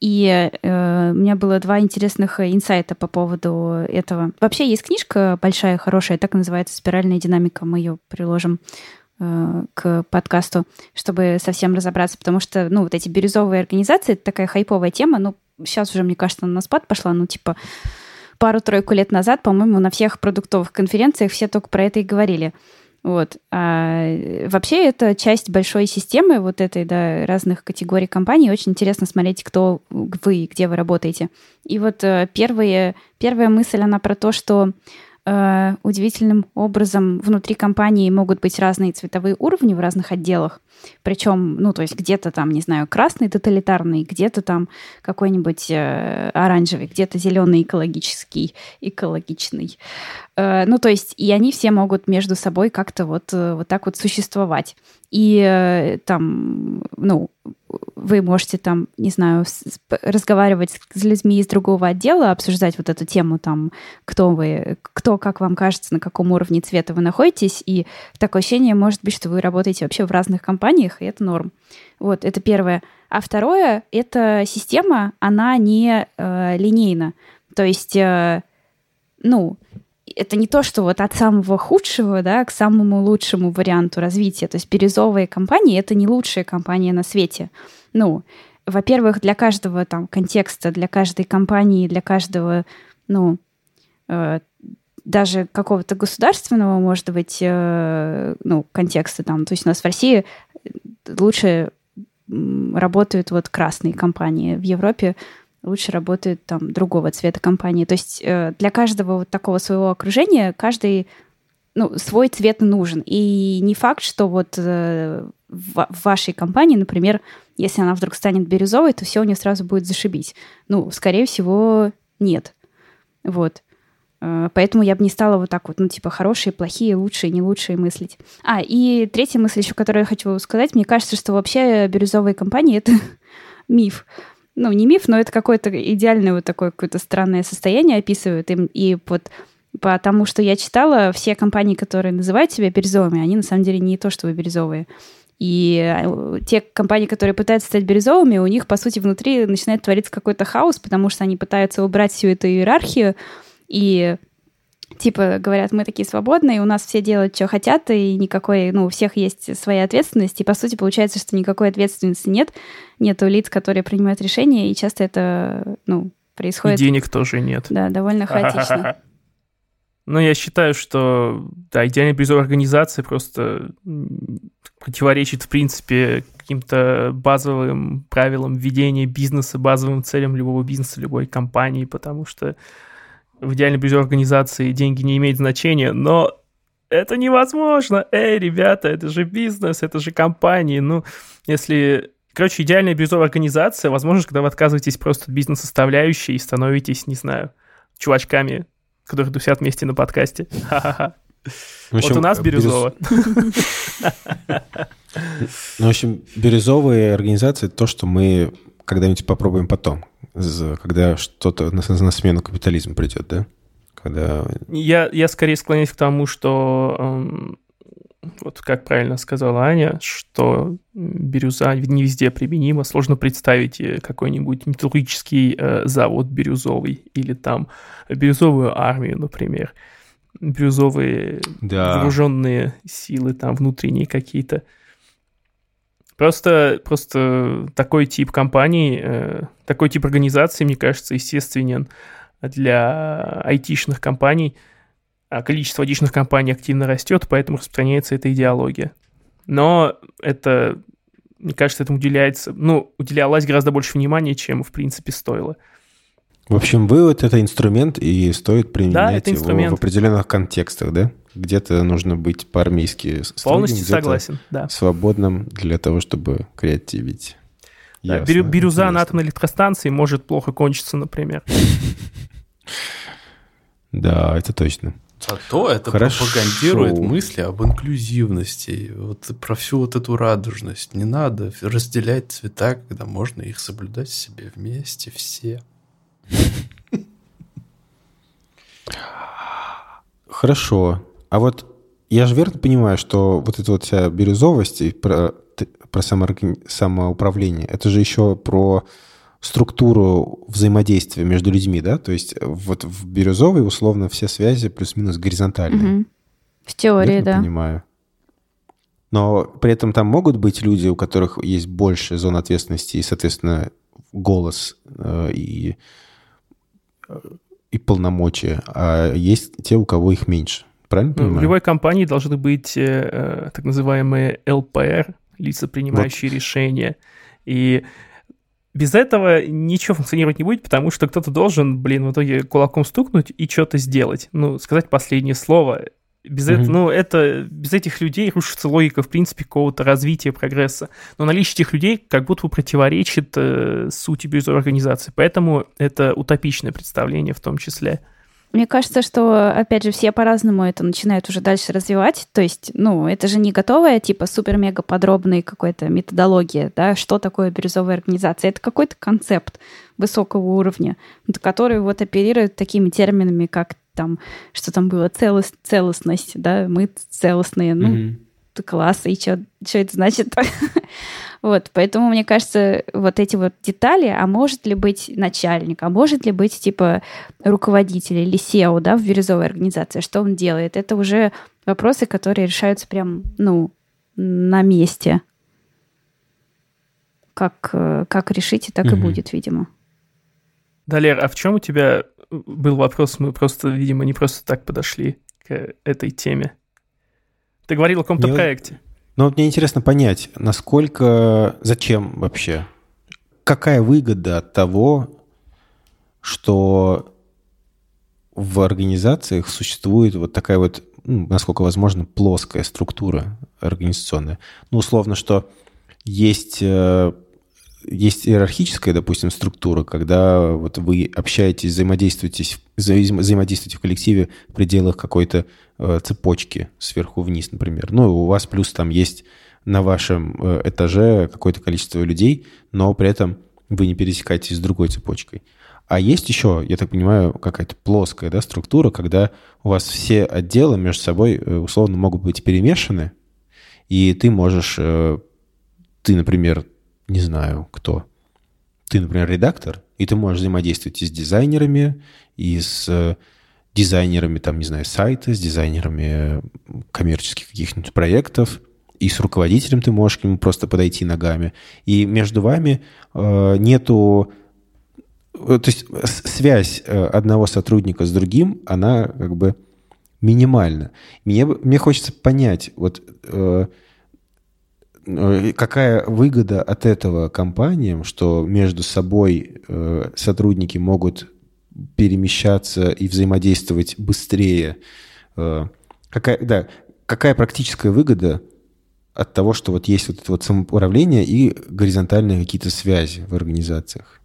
И э, у меня было два интересных инсайта по поводу этого. Вообще есть книжка большая, хорошая, так и называется «Спиральная динамика». Мы ее приложим э, к подкасту, чтобы совсем разобраться, потому что, ну, вот эти бирюзовые организации, это такая хайповая тема, ну, сейчас уже, мне кажется, на спад пошла, ну, типа, пару-тройку лет назад, по-моему, на всех продуктовых конференциях все только про это и говорили. Вот. А вообще это часть большой системы вот этой, да, разных категорий компаний. Очень интересно смотреть, кто вы и где вы работаете. И вот э, первые, первая мысль, она про то, что Э, удивительным образом внутри компании могут быть разные цветовые уровни в разных отделах. Причем, ну, то есть где-то там, не знаю, красный тоталитарный, где-то там какой-нибудь э, оранжевый, где-то зеленый экологический, экологичный. Э, ну, то есть и они все могут между собой как-то вот, э, вот так вот существовать. И э, там, ну, вы можете там, не знаю, разговаривать с людьми из другого отдела, обсуждать вот эту тему, там, кто вы, кто, как вам кажется, на каком уровне цвета вы находитесь, и такое ощущение может быть, что вы работаете вообще в разных компаниях, и это норм. Вот, это первое. А второе, эта система, она не э, линейна. То есть, э, ну, это не то, что вот от самого худшего да, к самому лучшему варианту развития. То есть бирюзовые компании — это не лучшая компания на свете. Ну, во-первых, для каждого там контекста, для каждой компании, для каждого, ну, э, даже какого-то государственного, может быть, э, ну, контекста там. То есть у нас в России лучше работают вот красные компании. В Европе лучше работают там другого цвета компании. То есть э, для каждого вот такого своего окружения каждый ну, свой цвет нужен. И не факт, что вот э, в, вашей компании, например, если она вдруг станет бирюзовой, то все у нее сразу будет зашибись. Ну, скорее всего, нет. Вот. Э, поэтому я бы не стала вот так вот, ну, типа, хорошие, плохие, лучшие, не лучшие мыслить. А, и третья мысль еще, которую я хочу сказать. Мне кажется, что вообще бирюзовые компании — это миф ну, не миф, но это какое-то идеальное вот такое какое-то странное состояние описывают. им И вот потому что я читала, все компании, которые называют себя бирюзовыми, они на самом деле не то, что вы бирюзовые. И э, те компании, которые пытаются стать бирюзовыми, у них, по сути, внутри начинает твориться какой-то хаос, потому что они пытаются убрать всю эту иерархию и типа говорят, мы такие свободные, у нас все делают, что хотят, и никакой, ну, у всех есть своя ответственность, и по сути получается, что никакой ответственности нет, нету лиц, которые принимают решения, и часто это, ну, происходит... И денег тоже нет. Да, довольно хаотично. Ну, я считаю, что, да, идеальная бирюзовая организация просто противоречит, в принципе, каким-то базовым правилам ведения бизнеса, базовым целям любого бизнеса, любой компании, потому что в идеальной бирюзовой организации деньги не имеют значения, но это невозможно. Эй, ребята, это же бизнес, это же компании. Ну, если... Короче, идеальная бирюзовая организация, возможно, когда вы отказываетесь просто от бизнес-составляющей и становитесь, не знаю, чувачками, которые тусят вместе на подкасте. Ха-ха-ха. Вот у нас бирюзово. Ну, в общем, бирюзовые организации — то, что мы когда-нибудь попробуем потом когда что-то на, на смену капитализму придет, да? Когда... Я, я скорее склоняюсь к тому, что эм, вот как правильно сказала Аня, что бирюза не везде применима. Сложно представить э, какой-нибудь металлургический э, завод бирюзовый или там бирюзовую армию, например. Бирюзовые да. вооруженные силы там внутренние какие-то. Просто, просто такой тип компаний, э, такой тип организации, мне кажется, естественен для айтишных компаний. А количество айтишных компаний активно растет, поэтому распространяется эта идеология. Но это, мне кажется, этому уделяется, ну, уделялось гораздо больше внимания, чем, в принципе, стоило. В общем, вывод — это инструмент, и стоит применять да, его в определенных контекстах, да? Где-то нужно быть по-армейски Полностью согласен, да. свободным для того, чтобы креативить. Да, Ясно, бирюза интересно. на атомной электростанции может плохо кончиться, например. Да, это точно. Зато это Хорошо. пропагандирует мысли об инклюзивности, вот про всю вот эту радужность. Не надо разделять цвета, когда можно их соблюдать себе вместе все. Хорошо. А вот я же верно понимаю, что вот эта вот вся бирюзовость и про, про самооргани... самоуправление, это же еще про структуру взаимодействия между людьми, да? То есть вот в бирюзовой условно все связи плюс-минус горизонтальные. Угу. В теории, верно да. понимаю. Но при этом там могут быть люди, у которых есть больше зон ответственности и, соответственно, голос э, и, э, и полномочия, а есть те, у кого их меньше. Правильно Ну, понимаю? в любой компании должны быть э, э, так называемые ЛПР, лица, принимающие решения. И без этого ничего функционировать не будет, потому что кто-то должен, блин, в итоге кулаком стукнуть и что-то сделать. Ну, сказать последнее слово. Без, Мгм. этого, ну, это, без этих людей рушится логика, в принципе, какого-то развития, прогресса. Но наличие этих людей как будто бы противоречит э, сути бирюзовой организации. Поэтому это утопичное представление в том числе. Мне кажется, что, опять же, все по-разному это начинают уже дальше развивать. То есть, ну, это же не готовая, типа, супер-мега подробная какая-то методология, да, что такое бирюзовая организация. Это какой-то концепт высокого уровня, который вот оперирует такими терминами, как там, что там было, целост, целостность, да, мы целостные, ну, Мгм. Ты класс, и что это значит? Вот, поэтому, мне кажется, вот эти вот детали, а может ли быть начальник, а может ли быть, типа, руководитель или SEO, да, в бирюзовой организации, что он делает? Это уже вопросы, которые решаются прям, ну, на месте. Как, как решите, так и Мгм. будет, видимо. Далер, а в чем у тебя был вопрос? Мы просто, видимо, не просто так подошли к этой теме. Ты говорил о каком-то Мне- проекте. Но вот мне интересно понять, насколько, зачем вообще, какая выгода от того, что в организациях существует вот такая вот, ну, насколько возможно, плоская структура организационная. Ну, условно, что есть, э, есть иерархическая, допустим, структура, когда вот вы общаетесь, взаимодействуете, взаим- взаимодействуете в коллективе в пределах какой-то э, цепочки сверху вниз, например. Ну, у вас плюс там есть на вашем э, этаже какое-то количество людей, но при этом вы не пересекаетесь с другой цепочкой. А есть еще, я так понимаю, какая-то плоская да, структура, когда у вас все отделы между собой э, условно могут быть перемешаны, и ты можешь, ты, например, не знаю кто, ты, например, редактор, и ты можешь взаимодействовать и с дизайнерами, и с э, дизайнерами, там, не знаю, сайта, с дизайнерами э, коммерческих каких-нибудь проектов, и с руководителем ты можешь к нему просто подойти ногами. И между вами э, нету... э, То есть связь одного сотрудника с другим, она как бы минимальна. Мне, мне хочется понять, вот э, какая выгода от этого компаниям, что между собой э, сотрудники могут перемещаться и взаимодействовать быстрее. Э, какая, да, какая практическая выгода от того, что вот есть вот это вот самоуправление и горизонтальные какие-то связи в организациях?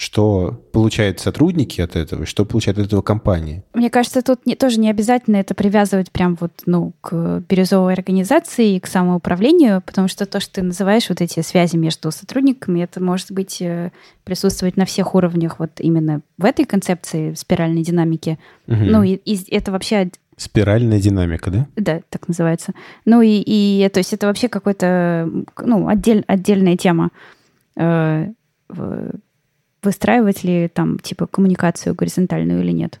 Что получают сотрудники от этого, что получает от этого компания? Мне кажется, тут не, тоже не обязательно это привязывать прям вот, ну, к бирюзовой организации и к самоуправлению, потому что то, что ты называешь вот эти связи между сотрудниками, это может быть э, присутствовать на всех уровнях вот именно в этой концепции спиральной динамики. Мгм. Ну, и, и это вообще Спиральная динамика, да? да, так называется. Ну и, и то есть это вообще какой-то, ну, отдель, отдельная тема. Э, выстраивать ли там, типа, коммуникацию горизонтальную или нет.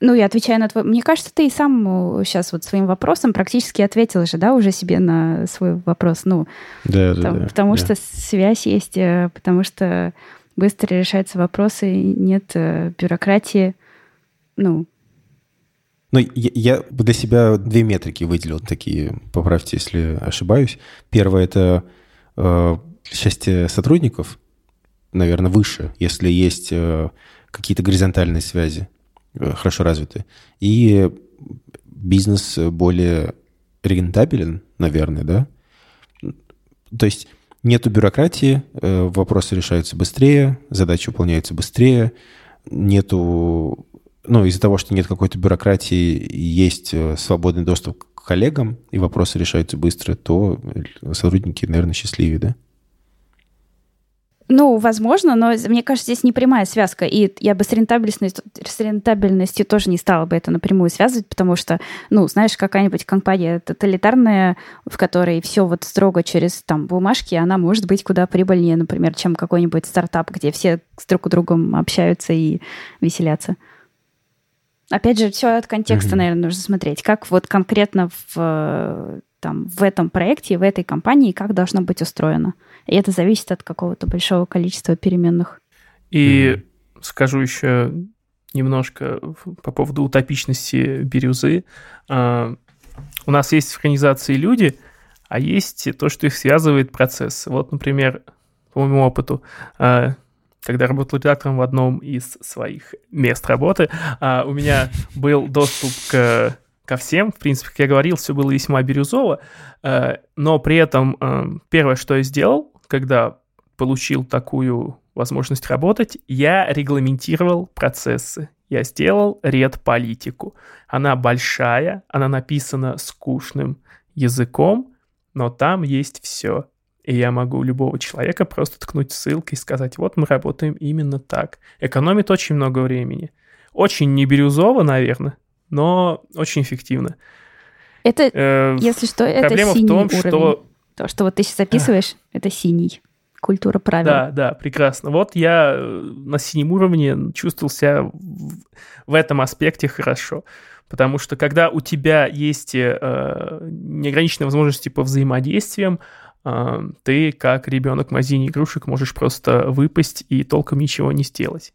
Ну и отвечая на твой... Мне кажется, ты и сам сейчас вот своим вопросом практически ответил же, да, уже себе на свой вопрос. Ну, Да, там- потому что связь есть, э, потому что быстро решаются вопросы, нет э, бюрократии. Ну, Ну, я, я для себя две метрики выделил такие, поправьте, если ошибаюсь. Первое – это э, счастье сотрудников, наверное, выше, если есть э, какие-то горизонтальные связи э, хорошо развитые. И бизнес более рентабелен, наверное, да? То есть нету бюрократии, э, вопросы решаются быстрее, задачи выполняются быстрее, нету ну, из-за того, что нет какой-то бюрократии, есть свободный доступ к коллегам, и вопросы решаются быстро, то сотрудники, наверное, счастливее, да? Ну, возможно, но мне кажется, здесь не прямая связка. И я бы с рентабельностью, с рентабельностью тоже не стала бы это напрямую связывать, потому что, ну, знаешь, какая-нибудь компания тоталитарная, в которой все вот строго через там бумажки, она может быть куда прибыльнее, например, чем какой-нибудь стартап, где все с друг с другом общаются и веселятся. Опять же, все от контекста, mm-hmm. наверное, нужно смотреть. Как вот конкретно в, там, в этом проекте, в этой компании, как должно быть устроено. И это зависит от какого-то большого количества переменных. И mm-hmm. скажу еще немножко по поводу утопичности бирюзы. А, у нас есть в организации люди, а есть то, что их связывает процесс. Вот, например, по моему опыту, а, когда работал редактором в одном из своих мест работы, а, у меня был доступ к ко всем. В принципе, как я говорил, все было весьма бирюзово. Но при этом первое, что я сделал, когда получил такую возможность работать, я регламентировал процессы. Я сделал редполитику. Она большая, она написана скучным языком, но там есть все. И я могу любого человека просто ткнуть ссылкой и сказать, вот мы работаем именно так. Экономит очень много времени. Очень не бирюзово, наверное, но очень эффективно. Это, э, если что, это Проблема в том, уровень. что то, что вот ты сейчас записываешь, это синий. Культура правил. Да, да, прекрасно. Вот я э, на синем уровне чувствовал себя в, в этом аспекте хорошо. Потому что когда у тебя есть э, неограниченные возможности по взаимодействиям, э, ты, как ребенок в магазине игрушек, можешь просто выпасть и толком ничего не сделать.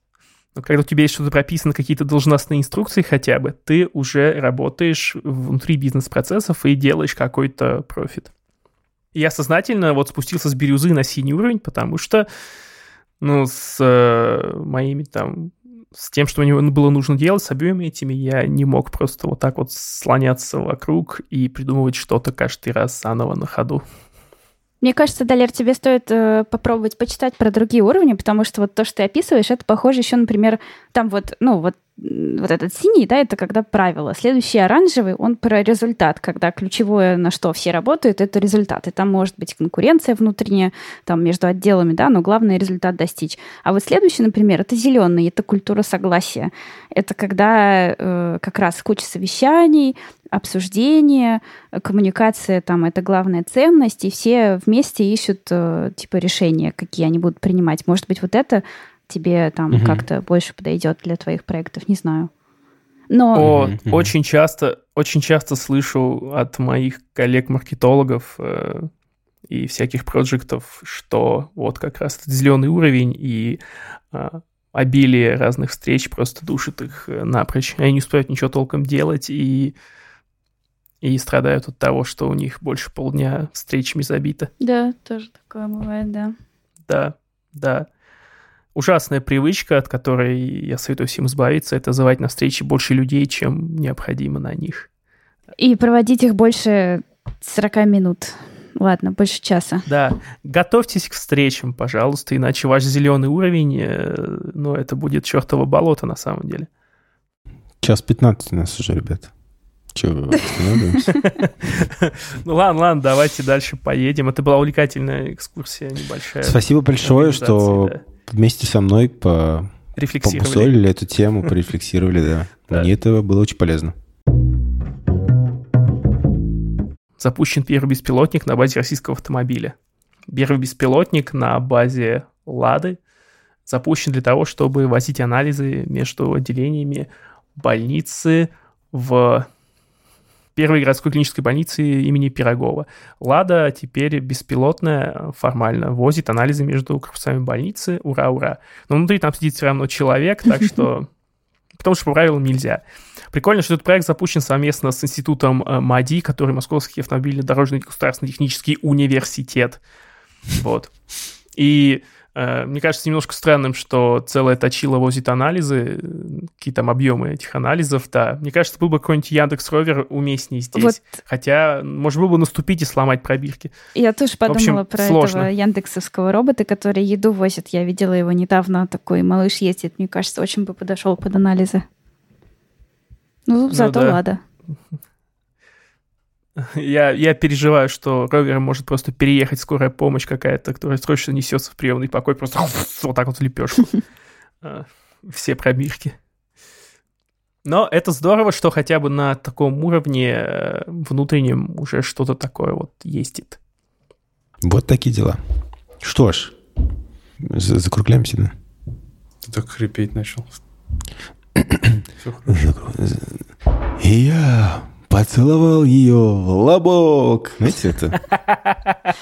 Но когда у тебя есть что-то прописано, какие-то должностные инструкции хотя бы, ты уже работаешь внутри бизнес-процессов и делаешь какой-то профит. Я сознательно вот спустился с бирюзы на синий уровень, потому что, ну, с э, моими там, с тем, что мне было нужно делать, с обоими этими, я не мог просто вот так вот слоняться вокруг и придумывать что-то каждый раз заново на ходу. Мне кажется, Далер, тебе стоит э, попробовать почитать про другие уровни, потому что вот то, что ты описываешь, это похоже еще, например, там вот, ну, вот вот этот синий, да, это когда правило. Следующий оранжевый, он про результат, когда ключевое, на что все работают, это результат. И там может быть конкуренция внутренняя, там между отделами, да, но главное результат достичь. А вот следующий, например, это зеленый, это культура согласия. Это когда э, как раз куча совещаний, обсуждение, коммуникация там это главная ценность, и все вместе ищут э, типа решения, какие они будут принимать. Может быть, вот это тебе там угу. как-то больше подойдет для твоих проектов, не знаю. Но... О, угу. очень часто, очень часто слышу от моих коллег-маркетологов э, и всяких проектов, что вот как раз этот зеленый уровень и э, обилие разных встреч просто душит их э, напрочь. Они не успевают ничего толком делать и и страдают от того, что у них больше полдня встречами забито. Да, тоже такое бывает, да. Да, да ужасная привычка, от которой я советую всем избавиться, это звать на встречи больше людей, чем необходимо на них. И проводить их больше 40 минут. Ладно, больше часа. Да, готовьтесь к встречам, пожалуйста, иначе ваш зеленый уровень, э, ну, это будет чертово болото на самом деле. Час 15 у нас уже, ребят. Че, Ну ладно, ладно, давайте дальше поедем. Это была увлекательная экскурсия небольшая. Спасибо большое, что вместе со мной по побусолили эту тему, порефлексировали, да. да. Мне это было очень полезно. Запущен первый беспилотник на базе российского автомобиля. Первый беспилотник на базе «Лады» запущен для того, чтобы возить анализы между отделениями больницы в первой городской клинической больницы имени Пирогова. «Лада» теперь беспилотная формально, возит анализы между корпусами больницы, ура-ура. Но внутри там сидит все равно человек, так что... Потому что по правилам нельзя. Прикольно, что этот проект запущен совместно с институтом э, МАДИ, который Московский автомобильно-дорожный государственный технический университет. Вот. И мне кажется немножко странным, что целая точила возит анализы, какие там объемы этих анализов, да. Мне кажется, был бы какой-нибудь Яндекс Ровер уместнее здесь. Вот. Хотя, может, было бы наступить и сломать пробирки. Я тоже подумала общем, про сложно. этого яндексовского робота, который еду возит. Я видела его недавно, такой малыш ездит. Мне кажется, очень бы подошел под анализы. Ну, ну зато да. ладно. Я, я переживаю, что ровер может просто переехать скорая помощь какая-то, которая срочно несется в приемный покой, просто вот так вот лепешку. А, все пробирки. Но это здорово, что хотя бы на таком уровне э, внутреннем уже что-то такое вот ездит. Вот такие дела. Что ж, закругляемся, да? Ты так хрипеть начал. Я поцеловал ее в лобок. Знаете это?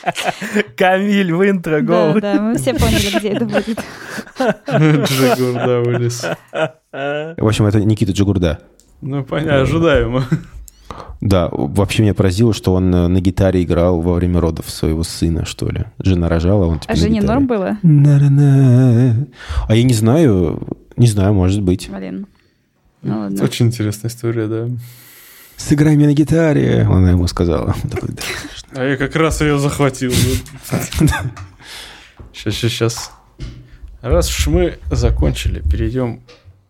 Камиль в интро, Да, да, мы все поняли, где это будет. Джигурда вылез. В общем, это Никита Джигурда. Ну, понятно, ожидаемо. Да, вообще меня поразило, что он э, на гитаре играл во время родов своего сына, что ли. Жена рожала, он типа А Жене норм было? А я не знаю, не знаю, может быть. Блин. Ну ладно. Очень интересная история, да. Сыграй мне на гитаре, она ему сказала. Он такой, «Да». А я как раз ее захватил. Сейчас, сейчас, сейчас. Раз уж мы закончили, перейдем.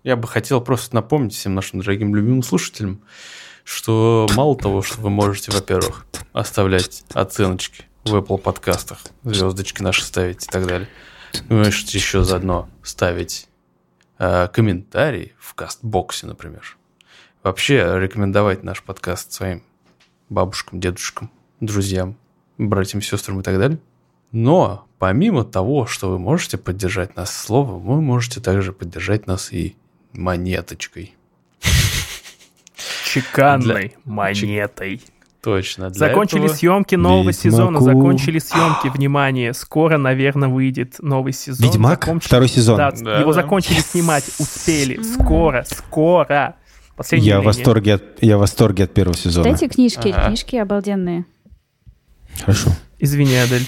Я бы хотел просто напомнить всем нашим дорогим любимым слушателям, что мало того, что вы можете, во-первых, оставлять оценочки в Apple подкастах, звездочки наши ставить и так далее, вы можете еще заодно ставить э, комментарии в кастбоксе, например. Вообще рекомендовать наш подкаст своим бабушкам, дедушкам, друзьям, братьям, сестрам и так далее. Но помимо того, что вы можете поддержать нас словом, вы можете также поддержать нас и монеточкой. Чеканной монетой. Точно. для Закончили этого- съемки нового Ведьмаку. сезона. Закончили съемки. Внимание, скоро, наверное, выйдет новый сезон. Ведьмак? Закончили- Второй сезон. Да, Да, его да. закончили снимать. Успели. Скоро, скоро. Последнее Я в восторге от, я в восторге от первого сезона. Дайте книжки, Ага. книжки обалденные. Хорошо. Извини, Адель.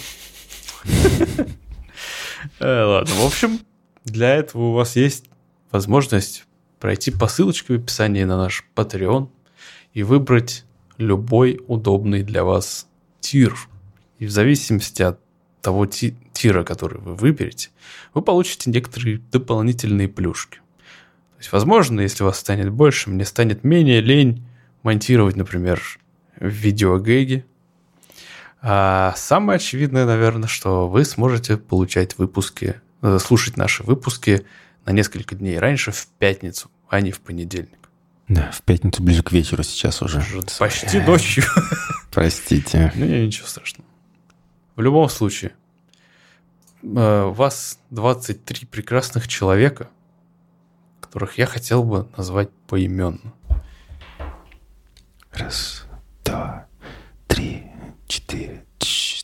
Э, ладно, в общем, для этого у вас есть возможность пройти по ссылочке в описании на наш Patreon и выбрать любой удобный для вас тир. И в зависимости от того ти- тира, который вы выберете, вы получите некоторые дополнительные плюшки. Есть, возможно, если вас станет больше, мне станет менее лень монтировать, например, видеогэги, а самое очевидное, наверное, что вы сможете получать выпуски, э, слушать наши выпуски на несколько дней раньше, в пятницу, а не в понедельник. Да, в пятницу ближе к вечеру сейчас уже. Почти ночью. Простите. Ну, ничего страшного. В любом случае, э, вас 23 прекрасных человека, которых я хотел бы назвать поименно. Раз, два, три, четыре.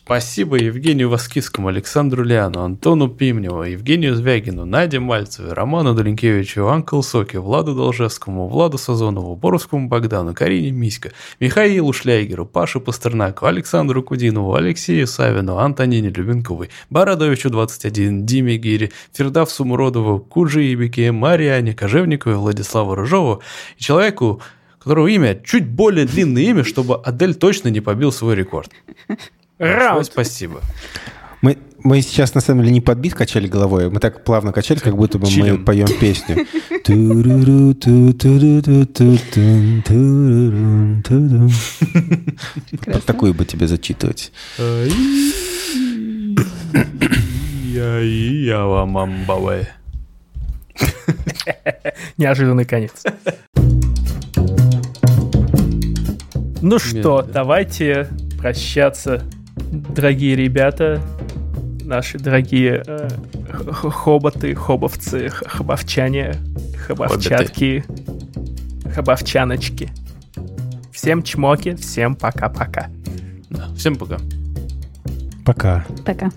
Спасибо Евгению Воскискому, Александру Ляну, Антону Пимневу, Евгению Звягину, Наде Мальцевой, Роману Долинкевичу, Анкл Соке, Владу Должевскому, Владу Сазонову, Боровскому Богдану, Карине Миська, Михаилу Шлягеру, Паше Пастернаку, Александру Кудинову, Алексею Савину, Антонине Любенковой, Бородовичу 21, Диме Гире, Фердавсу Муродову, Куджи Ибике, Мариане Кожевниковой, Владиславу Рыжову и человеку, которого имя чуть более длинное имя, чтобы Адель точно не побил свой рекорд. Раунд. спасибо. Мы, мы сейчас, на самом деле, не под бит качали головой, мы так плавно качали, как будто бы мы Чилим. поем песню. Вот такую бы тебе зачитывать. Я я вам амбаве. Неожиданный конец. Ну что, давайте прощаться, дорогие ребята, наши дорогие э, хоботы, хобовцы, хобовчане, хобовчатки, хобовчаночки. Всем чмоки, всем пока-пока. Да, всем пока. Пока. Пока.